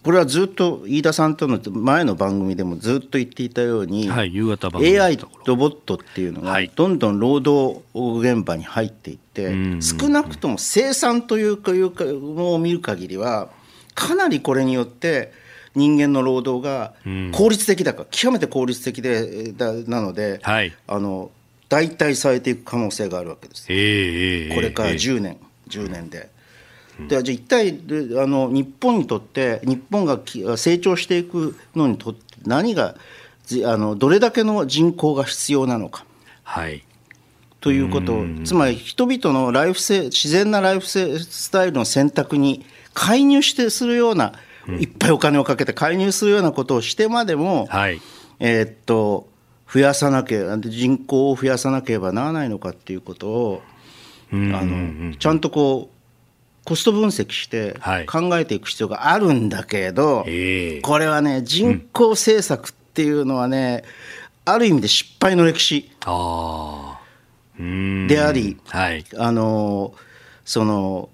これはずっと飯田さんとの前の番組でもずっと言っていたように、はい、夕方番組 AI ロボットっていうのがどんどん労働現場に入っていって、少なくとも生産というかいうかを見る限りはかなりこれによって人間の労働が効率的だから、極めて効率的でだなので、はい、あの代替されていく可能性があるわけです。これから10年、10年で。でじゃあ一体あの日本にとって日本が成長していくのにとって何があのどれだけの人口が必要なのか。はい。ということ。つまり人々のライフセ自然なライフスタイルの選択に介入してするような、うん、いっぱいお金をかけて介入するようなことをしてまでも、はい、えー、っと増やさなければ人口を増やさなければならないのかっていうことを、あのちゃんとこうコスト分析して考えていく必要があるんだけど、はい、これはね人口政策っていうのはね、うん、ある意味で失敗の歴史であり、はい、あのその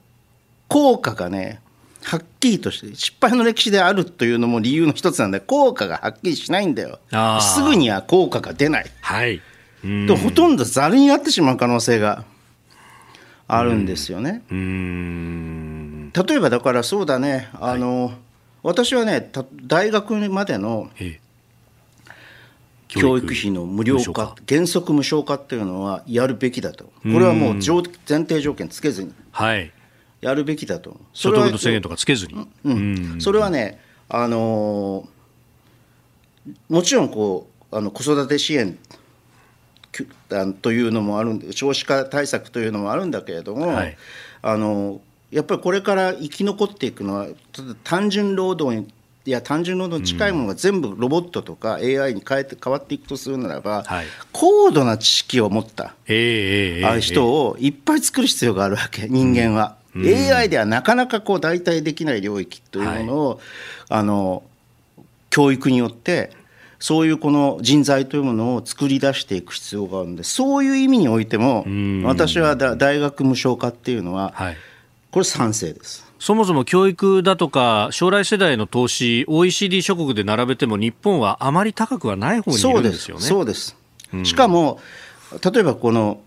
効果がねはっきりとして失敗の歴史であるというのも理由の一つなんで効果がはっきりしないんだよ。すぐには効果が出ない、はい、とほとんどざるになってしまう可能性があるんですよね。例えばだからそうだね。あの、はい、私はね大学までの教育費の無料化原則無償化っていうのはやるべきだと。これはもう前提条件つけずに。やるべきだと所得の制限とかつけずに、うん、それはねあのもちろんこうあの子育て支援というのもあるんで少子化対策というのもあるんだけれども、はい、あのやっぱりこれから生き残っていくのは単純労働にいや単純労働に近いものが全部ロボットとか AI に変えて変わっていくとするならば、はい、高度な知識を持った、えー、人をいっぱい作る必要があるわけ人間は。うん、AI ではなかなかこう代替できない領域というものを、はい、あの教育によってそういうこの人材というものを作り出していく必要があるんでそういう意味においても私は大学無償化っていうのは、これ賛成です。そもそも教育だとか将来世代の投資 OECD 諸国で並べても日本はあまり高くはない方にいるんですよね。そうです。しかも例えばこの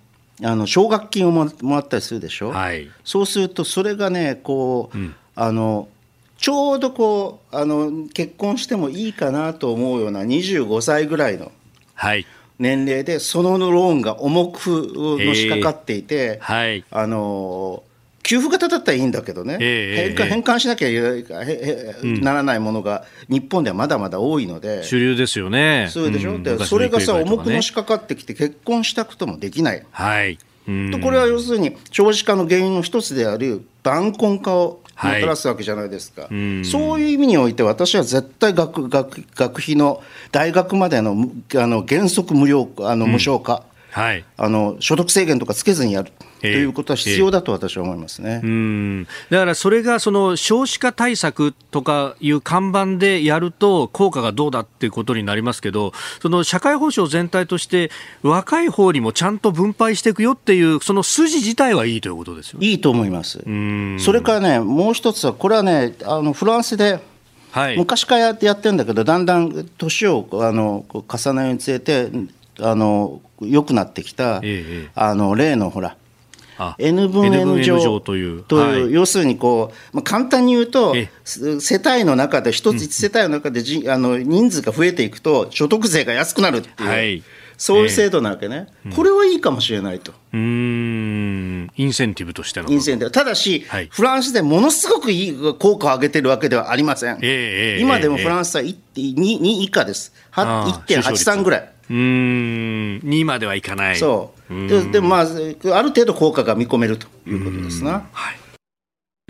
あの奨学金をもらったりするでしょ、はい、そうするとそれがねこう、うん、あのちょうどこうあの結婚してもいいかなと思うような25歳ぐらいの年齢で、そのローンが重くのしかかっていて、はい、あの給付型だったらいいんだけどね、えー、返還しなきゃならないものが日本ではまだまだ多いので、主流ですよね。そうでしょ、うん、でそれがさ、重くのしかかってきて、結婚したこともできない。はい。とこれは要するに少子化の原因の一つである晩婚化をもたらすわけじゃないですか、はい、そういう意味において私は絶対学学学費の大学までのあの原則無料あの無償化、うんはい、あの所得制限とかつけずにやる。ということは必要だと私は思いますね、えん。だからそれがその少子化対策とかいう看板でやると効果がどうだっていうことになりますけどその社会保障全体として若い方にもちゃんと分配していくよっていうその筋自体はいいということですよ、ね、いいと思います。それからねもう一つはこれはねあのフランスではい、昔からやってやってるんだけどだんだん年をあの重ねるにつれてあの良くなってきた、ええ、あの例のほら N 分 N 乗という、はい、要するにこう、まあ、簡単に言うと、世帯の中で、一つ一世帯の中でじ、あの人数が増えていくと、所得税が安くなるっていう、はい、そういう制度なわけね、えー、これはいいかもしれないと。うん。インセンティブとしての。インセンティブ。ただし、はい、フランスでものすごくいい効果を上げてるわけではありません。えー、今でもフランスは 2, 2以下です、1.83ぐらい。うん。2まではいかない。そう。ででもまあ、ある程度効果が見込めるということですな。はい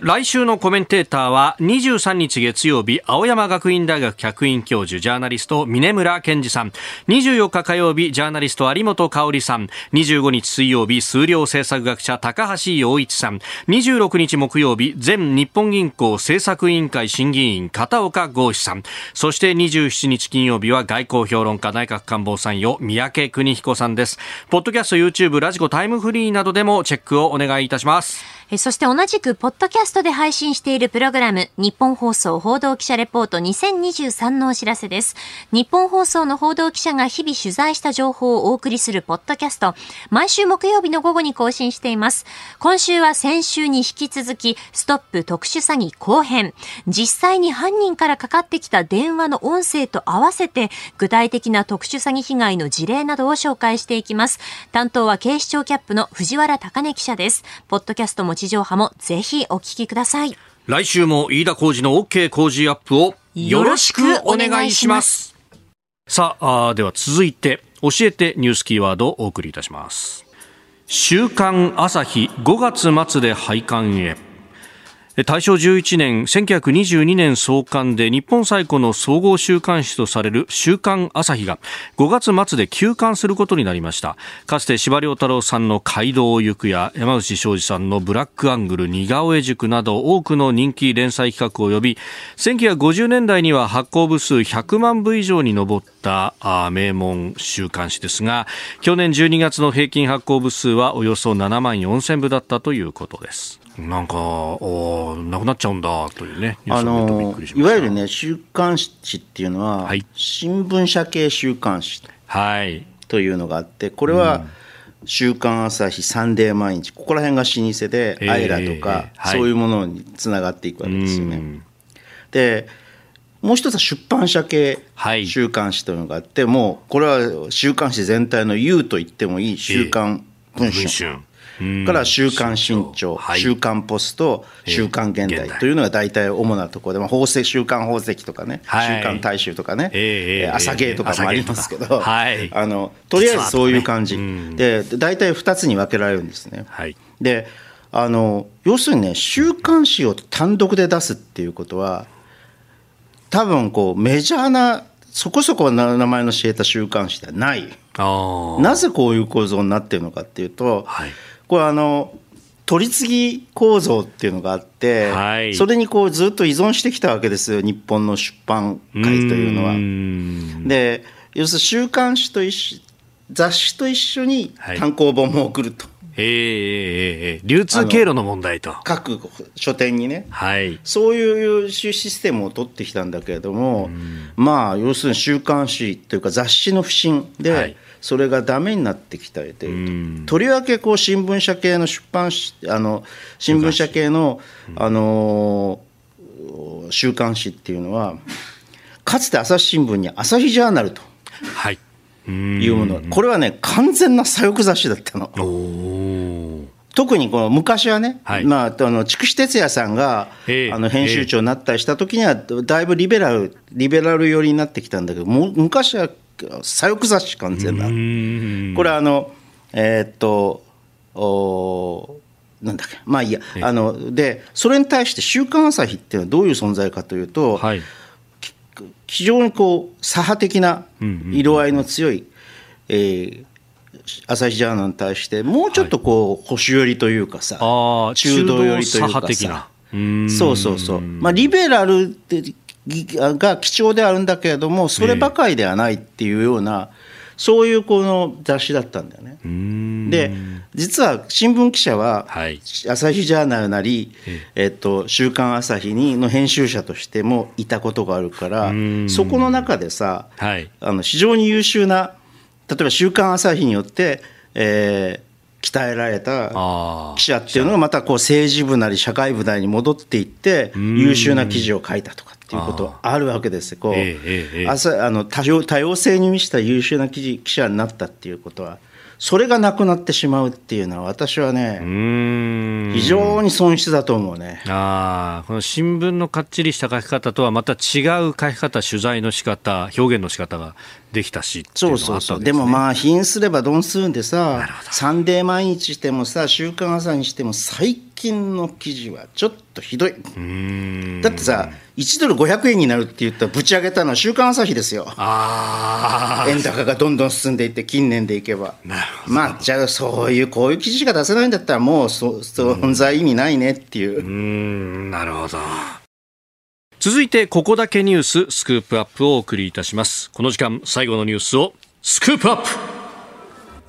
来週のコメンテーターは23日月曜日青山学院大学客員教授ジャーナリスト峰村健二さん。24日火曜日ジャーナリスト有本香里さん。25日水曜日数量政策学者高橋洋一さん。26日木曜日前日本銀行政策委員会審議員片岡剛志さん。そして27日金曜日は外交評論家内閣官房参与三宅邦彦さんです。ポッドキャスト YouTube ラジコタイムフリーなどでもチェックをお願いいたします。そして同じく、ポッドキャストで配信しているプログラム、日本放送報道記者レポート2023のお知らせです。日本放送の報道記者が日々取材した情報をお送りするポッドキャスト、毎週木曜日の午後に更新しています。今週は先週に引き続き、ストップ特殊詐欺後編。実際に犯人からかかってきた電話の音声と合わせて、具体的な特殊詐欺被害の事例などを紹介していきます。担当は警視庁キャップの藤原高根記者です。ポッドキャストも地上波もぜひお聞きください。来週も飯田浩二の OK 工事アップをよろしくお願いします。さあでは続いて教えてニュースキーワードをお送りいたします。週刊朝日5月末で廃刊へ。大正11年1922年創刊で日本最古の総合週刊誌とされる週刊朝日が5月末で休刊することになりました。かつて司馬太郎さんの街道を行くや山内昌司さんのブラックアングル似顔絵塾など多くの人気連載企画を呼び1950年代には発行部数100万部以上に上った名門週刊誌ですが去年12月の平均発行部数はおよそ7万4000部だったということです。なんか、おなくなっちゃうんだというね、あのいわゆるね、週刊誌っていうのは、はい、新聞社系週刊誌というのがあって、これは、週刊朝日、サンデー毎日、ここら辺が老舗で、アイラとか、そういうものにつながっていくわけですよね。でもう一つは出版社系週刊誌というのがあって、もうこれは週刊誌全体の U と言ってもいい週刊文春。から週刊新潮、はい、週刊ポスト、週刊現代というのが大体主なところで、まあ、宝石週刊宝石とかね、はい、週刊大衆とかね、えー、朝芸とかもありますけど、はい、あのとりあえずそういう感じ、ね、で大体2つに分けられるんですね。はい、であの要するにね週刊誌を単独で出すっていうことは多分こうメジャーなそこそこな名前の知れた週刊誌ではない。なぜこういう構造になってるのかっていうと、はい、これあの取り次ぎ構造っていうのがあって、はい、それにこうずっと依存してきたわけですよ日本の出版界というのは。で要するに週刊誌と一緒雑誌と一緒に単行本も送ると。はい、流通経路の問題と。各書店にね、はい、そういうシステムを取ってきたんだけれどもまあ要するに週刊誌というか雑誌の不振で、はいそれがダメになってきたりというとりわけこう新聞社系の出版あの新聞社系の、あの週刊誌っていうのはかつて朝日新聞に朝日ジャーナルと。はい。いうもの。これはね完全な左翼雑誌だったの。特にこの昔はね、はい、まあ、あの筑紫哲也さんが、あの編集長になったりした時には、だいぶリベラル、リベラル寄りになってきたんだけど、も昔は左翼雑誌完全な。これはあの、えー、っと、おなんだっけ。まあいいや、あのでそれに対して「週刊朝日」っていうのはどういう存在かというと、はい、非常にこう左派的な色合いの強い、えー、朝日ジャーナルに対してもうちょっとこう、保守寄りというかさ中道寄りというかさ。そうそうそう、まあ、リベラルが基調であるんだけれどもそればかりではないっていうような、そういうこの雑誌だったんだよね。で実は新聞記者は、朝日ジャーナルなり、えっと、週刊朝日にの編集者としてもいたことがあるからそこの中でさ、はい、あの非常に優秀な例えば「週刊朝日」によって、えー、鍛えられた記者っていうのがまたこう政治部なり社会部なりに戻っていって優秀な記事を書いたとかっていうことあるわけですこう、えええ、朝あの多様多様性に満ちた優秀な記事記者になったっていうことはそれがなくなってしまうっていうのは私はね非常に損失だと思うね。あこの新聞のかっちりした書き方とはまた違う書き方取材の仕方表現の仕方ができたし、ね、そうそうそう。でもまあ貧すればどんするんでさサンデー毎日してもさ週刊朝にしても最近の記事はちょっとひどい。だってさ1ドル500円になるって言ったらぶち上げたのは週刊朝日ですよ。円高がどんどん進んでいって近年でいけば。まあじゃあそういうこういう記事しか出せないんだったらもうそ存在意味ないねっていう。うんなるほど。続いてここだけニューススクープアップをお送りいたします。この時間最後のニュースをスクープアップ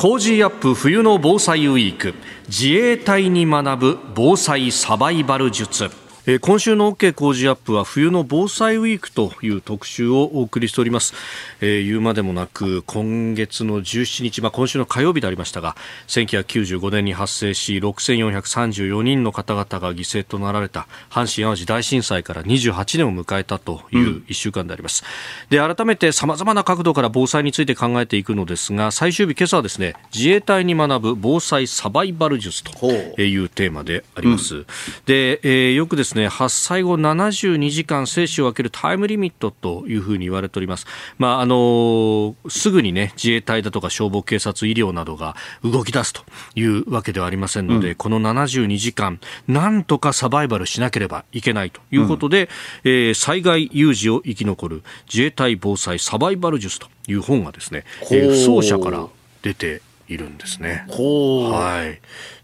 Cozy Up 冬の防災ウィーク。自衛隊に学ぶ防災サバイバル術。え今週の OK 工事アップは冬の防災ウィークという特集をお送りしております、えー、言うまでもなく今月の17日、まあ、今週の火曜日でありましたが1995年に発生し6434人の方々が犠牲となられた阪神・淡路大震災から28年を迎えたという1週間であります、うん、で改めてさまざまな角度から防災について考えていくのですが最終日今朝はですね自衛隊に学ぶ防災サバイバル術というテーマであります、うん、で、えー、よくですねね発災後72時間生死を分けるタイムリミットというふうに言われております、まあ、あのすぐに、ね、自衛隊だとか消防、警察、医療などが動き出すというわけではありませんので、うん、この72時間なんとかサバイバルしなければいけないということで、うん、えー、災害有事を生き残る自衛隊防災サバイバル術という本がですね、えー、不走者から出ているんですね。はい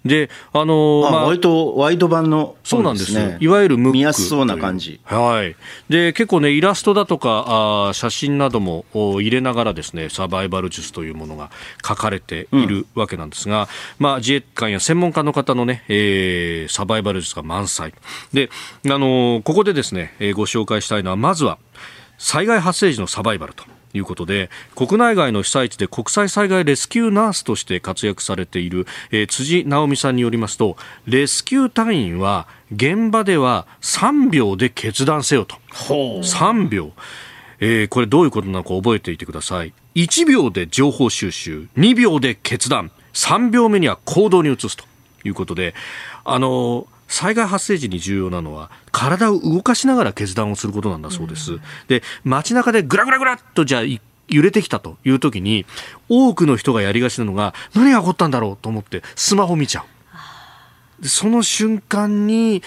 で、あのー、まあ、割とワイド版の、ね、そうなんですね。いわゆるムック見やすそうな感じ。はい。で、結構ね、イラストだとか、あ写真なども入れながらですね、サバイバル術というものが書かれているわけなんですが、うん、まあ、自衛官や専門家の方のね、えー、サバイバル術が満載。で、あのー、ここでですね、えー、ご紹介したいのは、まずは、災害発生時のサバイバルと。いうことで国内外の被災地で国際災害レスキューナースとして活躍されている、えー、辻直美さんによりますとレスキュー隊員は現場では3秒で決断せよと。3秒、えー、これどういうことなのか覚えていてください。1秒で情報収集。2秒で決断。3秒目には行動に移すということであの災害発生時に重要なのは体を動かしながら決断をすることなんだそうです。うん、で街中でぐらぐらぐらっとじゃあ揺れてきたという時に多くの人がやりがちなのが何が起こったんだろうと思ってスマホ見ちゃう。その瞬間に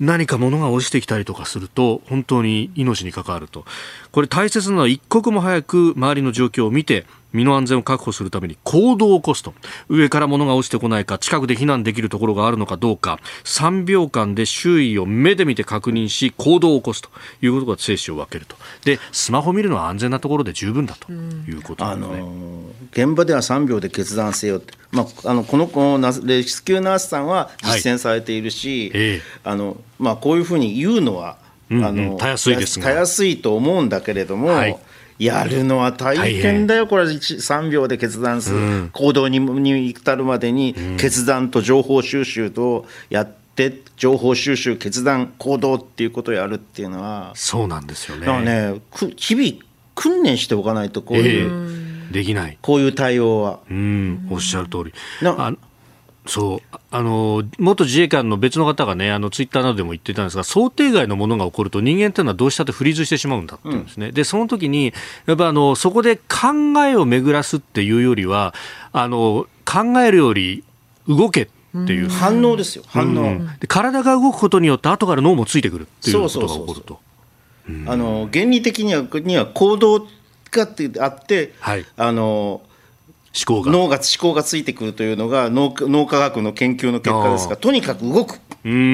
何か物が落ちてきたりとかすると本当に命に関わるとこれ大切なのは一刻も早く周りの状況を見て身の安全を確保するために行動を起こすと。上から物が落ちてこないか近くで避難できるところがあるのかどうか3秒間で周囲を目で見て確認し行動を起こすということが生死を分けると。でスマホ見るのは安全なところで十分だということなんですね、あのー、現場では3秒で決断せよって、まあ、あのこのこのレスキューナースさんは実践されているし、はいえ。あのまあ、こういうふうに言うのはあの、たやすいですたやすいと思うんだけれども、はいやるのは大変だよ、これ3秒で決断する、うん、行動にに至るまでに決断と情報収集とやって、情報収集、決断、行動っていうことをやるっていうのは、そうなんですよね。ね、日々訓練しておかないと、こういう、えー、できない。こういう対応は。うん、おっしゃる通り。なそう。あの元自衛官の別の方がねあのツイッターなどでも言ってたんですが想定外のものが起こると人間というのはどうしたってフリーズしてしまうんだって言うんですね、うん、でその時にやっぱあのそこで考えを巡らすっていうよりはあの考えるより動けっていう、反応ですよ。反応、うん、で体が動くことによって後から脳もついてくるっていうことが起こると。あの原理的にはには行動がってあって、はい、あの思考が。脳が思考がついてくるというのが脳脳科学の研究の結果ですがとにかく動く。うんうんうんう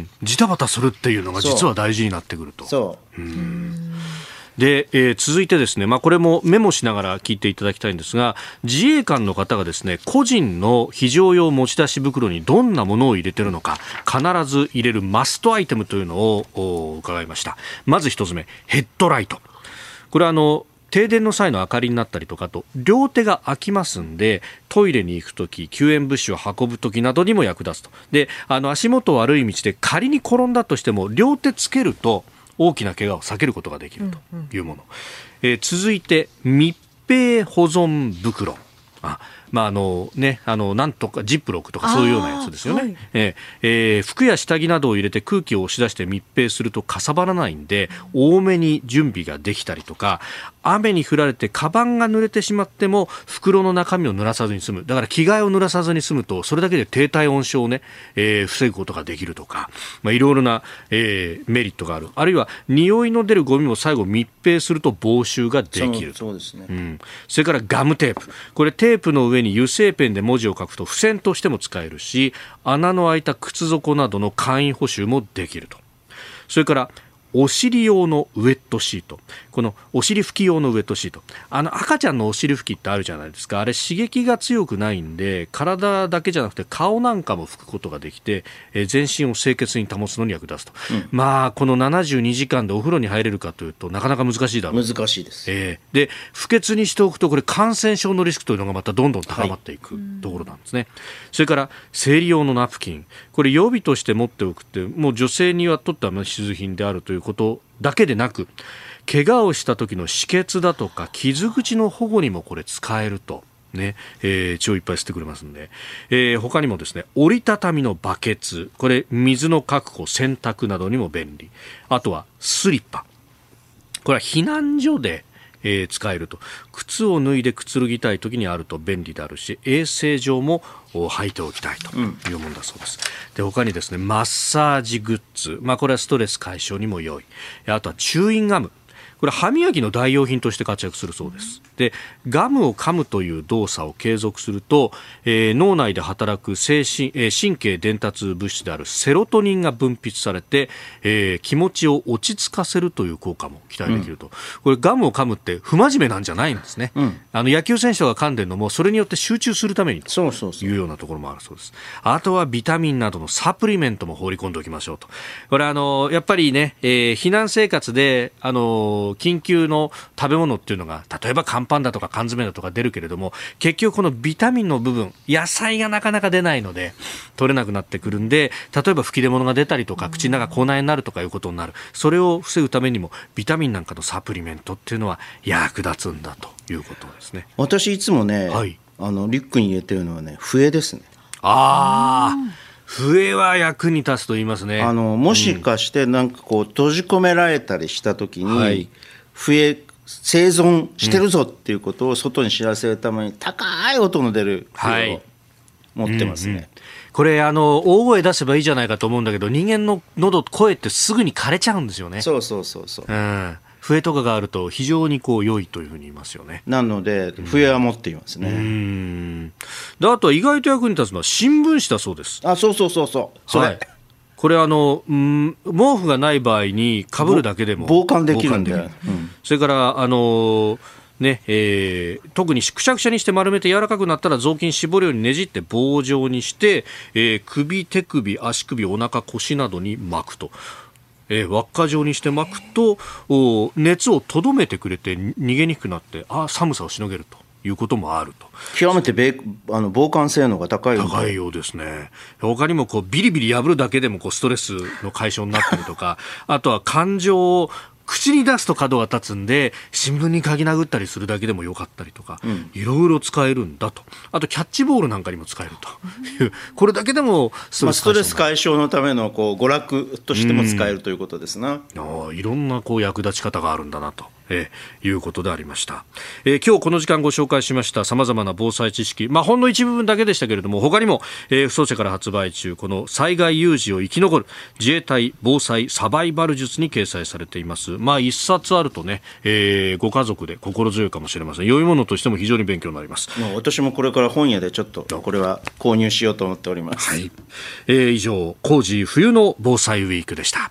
ん。ジタバタするっていうのが実は大事になってくると。そう。うん。で、えー、続いてですね、まあ、これもメモしながら聞いていただきたいんですが自衛官の方がですね個人の非常用持ち出し袋にどんなものを入れてるのか必ず入れるマストアイテムというのを伺いました。まず一つ目ヘッドライト。これはあの停電の際の明かりになったりとかと両手が空きますんでトイレに行くとき救援物資を運ぶときなどにも役立つと。であの足元悪い道で仮に転んだとしても両手つけると大きな怪我を避けることができるというもの、うん。うん、えー、続いて密閉保存袋。あまああのね、あのなんとかジップロックとかそういうようなやつですよね、はい、えー、えー、服や下着などを入れて空気を押し出して密閉するとかさばらないんで多めに準備ができたりとか雨に降られてカバンが濡れてしまっても袋の中身を濡らさずに済む。だから着替えを濡らさずに済むとそれだけで低体温症をね、えー、防ぐことができるとか、まあ、いろいろな、えー、メリットがある。あるいは匂いの出るゴミも最後密閉すると防臭ができるそうですね、うん、それからガムテープ。これテープの上に油性ペンで文字を書くと付箋としても使えるし穴の開いた靴底などの簡易補修もできると。それからお尻用のウェットシート。このお尻拭き用のウェットシート。あの赤ちゃんのお尻拭きってあるじゃないですか。あれ刺激が強くないんで体だけじゃなくて顔なんかも拭くことができて、えー、全身を清潔に保つのに役立つと、うん、まあこの72時間でお風呂に入れるかというとなかなか難しいだろう。難しいです、えー、で不潔にしておくとこれ感染症のリスクというのがまたどんどん高まっていくところなんですね、はい、それから生理用のナプキン。これ予備として持っておくってもう女性にはとっては必需品であるということだけでなく怪我をした時の止血だとか傷口の保護にもこれ使えると。ねえー、血をいっぱい吸ってくれますんで、えー、他にもですね折りたたみのバケツ。これ水の確保洗濯などにも便利。あとはスリッパ。これは避難所でえー、使えると。靴を脱いでくつろぎたい時にあると便利であるし衛生上も履いておきたいというものだそうです、うん、で他にですねマッサージグッズ、まあ、これはストレス解消にも良い。あとはチューインガムこれ歯磨きの代用品として活躍するそうです。で、ガムを噛むという動作を継続すると、えー、脳内で働く精神、えー、神経伝達物質であるセロトニンが分泌されて、えー、気持ちを落ち着かせるという効果も期待できると。うん、これガムを噛むって不真面目なんじゃないんですね。うん、あの野球選手が噛んでるのもそれによって集中するためにというようなところもあるそうです。あとはビタミンなどのサプリメントも放り込んでおきましょうと。これあのやっぱりね、えー、避難生活であの緊急の食べ物っていうのが例えば乾パンだとか缶詰だとか出るけれども結局このビタミンの部分野菜がなかなか出ないので取れなくなってくるんで例えば吹き出物が出たりとか口の中口内になるとかいうことになる。それを防ぐためにもビタミンなんかのサプリメントっていうのは役立つんだということですね。私いつもね、はい、あのリュックに入れてるのはね笛ですね。ああ笛は役に立つと言いますね。あのもしかしてなんかこう閉じ込められたりした時に、はい、笛生存してるぞっていうことを外に知らせるために高い音の出る笛を持ってますね。はいうんうんこれあの大声出せばいいじゃないかと思うんだけど人間の喉声ってすぐに枯れちゃうんですよね。そうそうそうそう。うん。笛とかがあると非常にこう良いというふうに言いますよね。なので笛は持っていますね。うん。であとは意外と役に立つのは新聞紙だそうです。あそうそうそうそう。それ。はいこれあの、うん、毛布がない場合にかぶるだけでも防寒できるんで、うん、それからあのねえー、特にくしゃくしゃにして丸めて柔らかくなったら雑巾絞るようにねじって棒状にして、えー、首、手首、足首、お腹、腰などに巻くと。えー、輪っか状にして巻くとお熱をとどめてくれて逃げにくくなってあ寒さをしのげるということもあると。極めてべあの防寒性能が高い高いようですね。他にもこうビリビリ破るだけでもこうストレスの解消になったりとか (laughs) あとは感情を口に出すと角が立つんで新聞に書き殴ったりするだけでもよかったりとか、いろいろ使えるんだと。あとキャッチボールなんかにも使えると。いう (laughs) これだけでもストレス解消のためのこう娯楽としても使えるということですな、あいろんなこう役立ち方があるんだなと。えー、いうことでありました、えー、今日この時間ご紹介しましたさまざまな防災知識、まあ、ほんの一部分だけでしたけれども他にも、えー、不走者から発売中この災害有事を生き残る自衛隊防災サバイバル術に掲載されています。まあ一冊あるとね、えー、ご家族で心強いかもしれません。良いものとしても非常に勉強になります。もう私もこれから本屋でちょっとこれは購入しようと思っております、はい。えー、以上工事冬の防災ウィークでした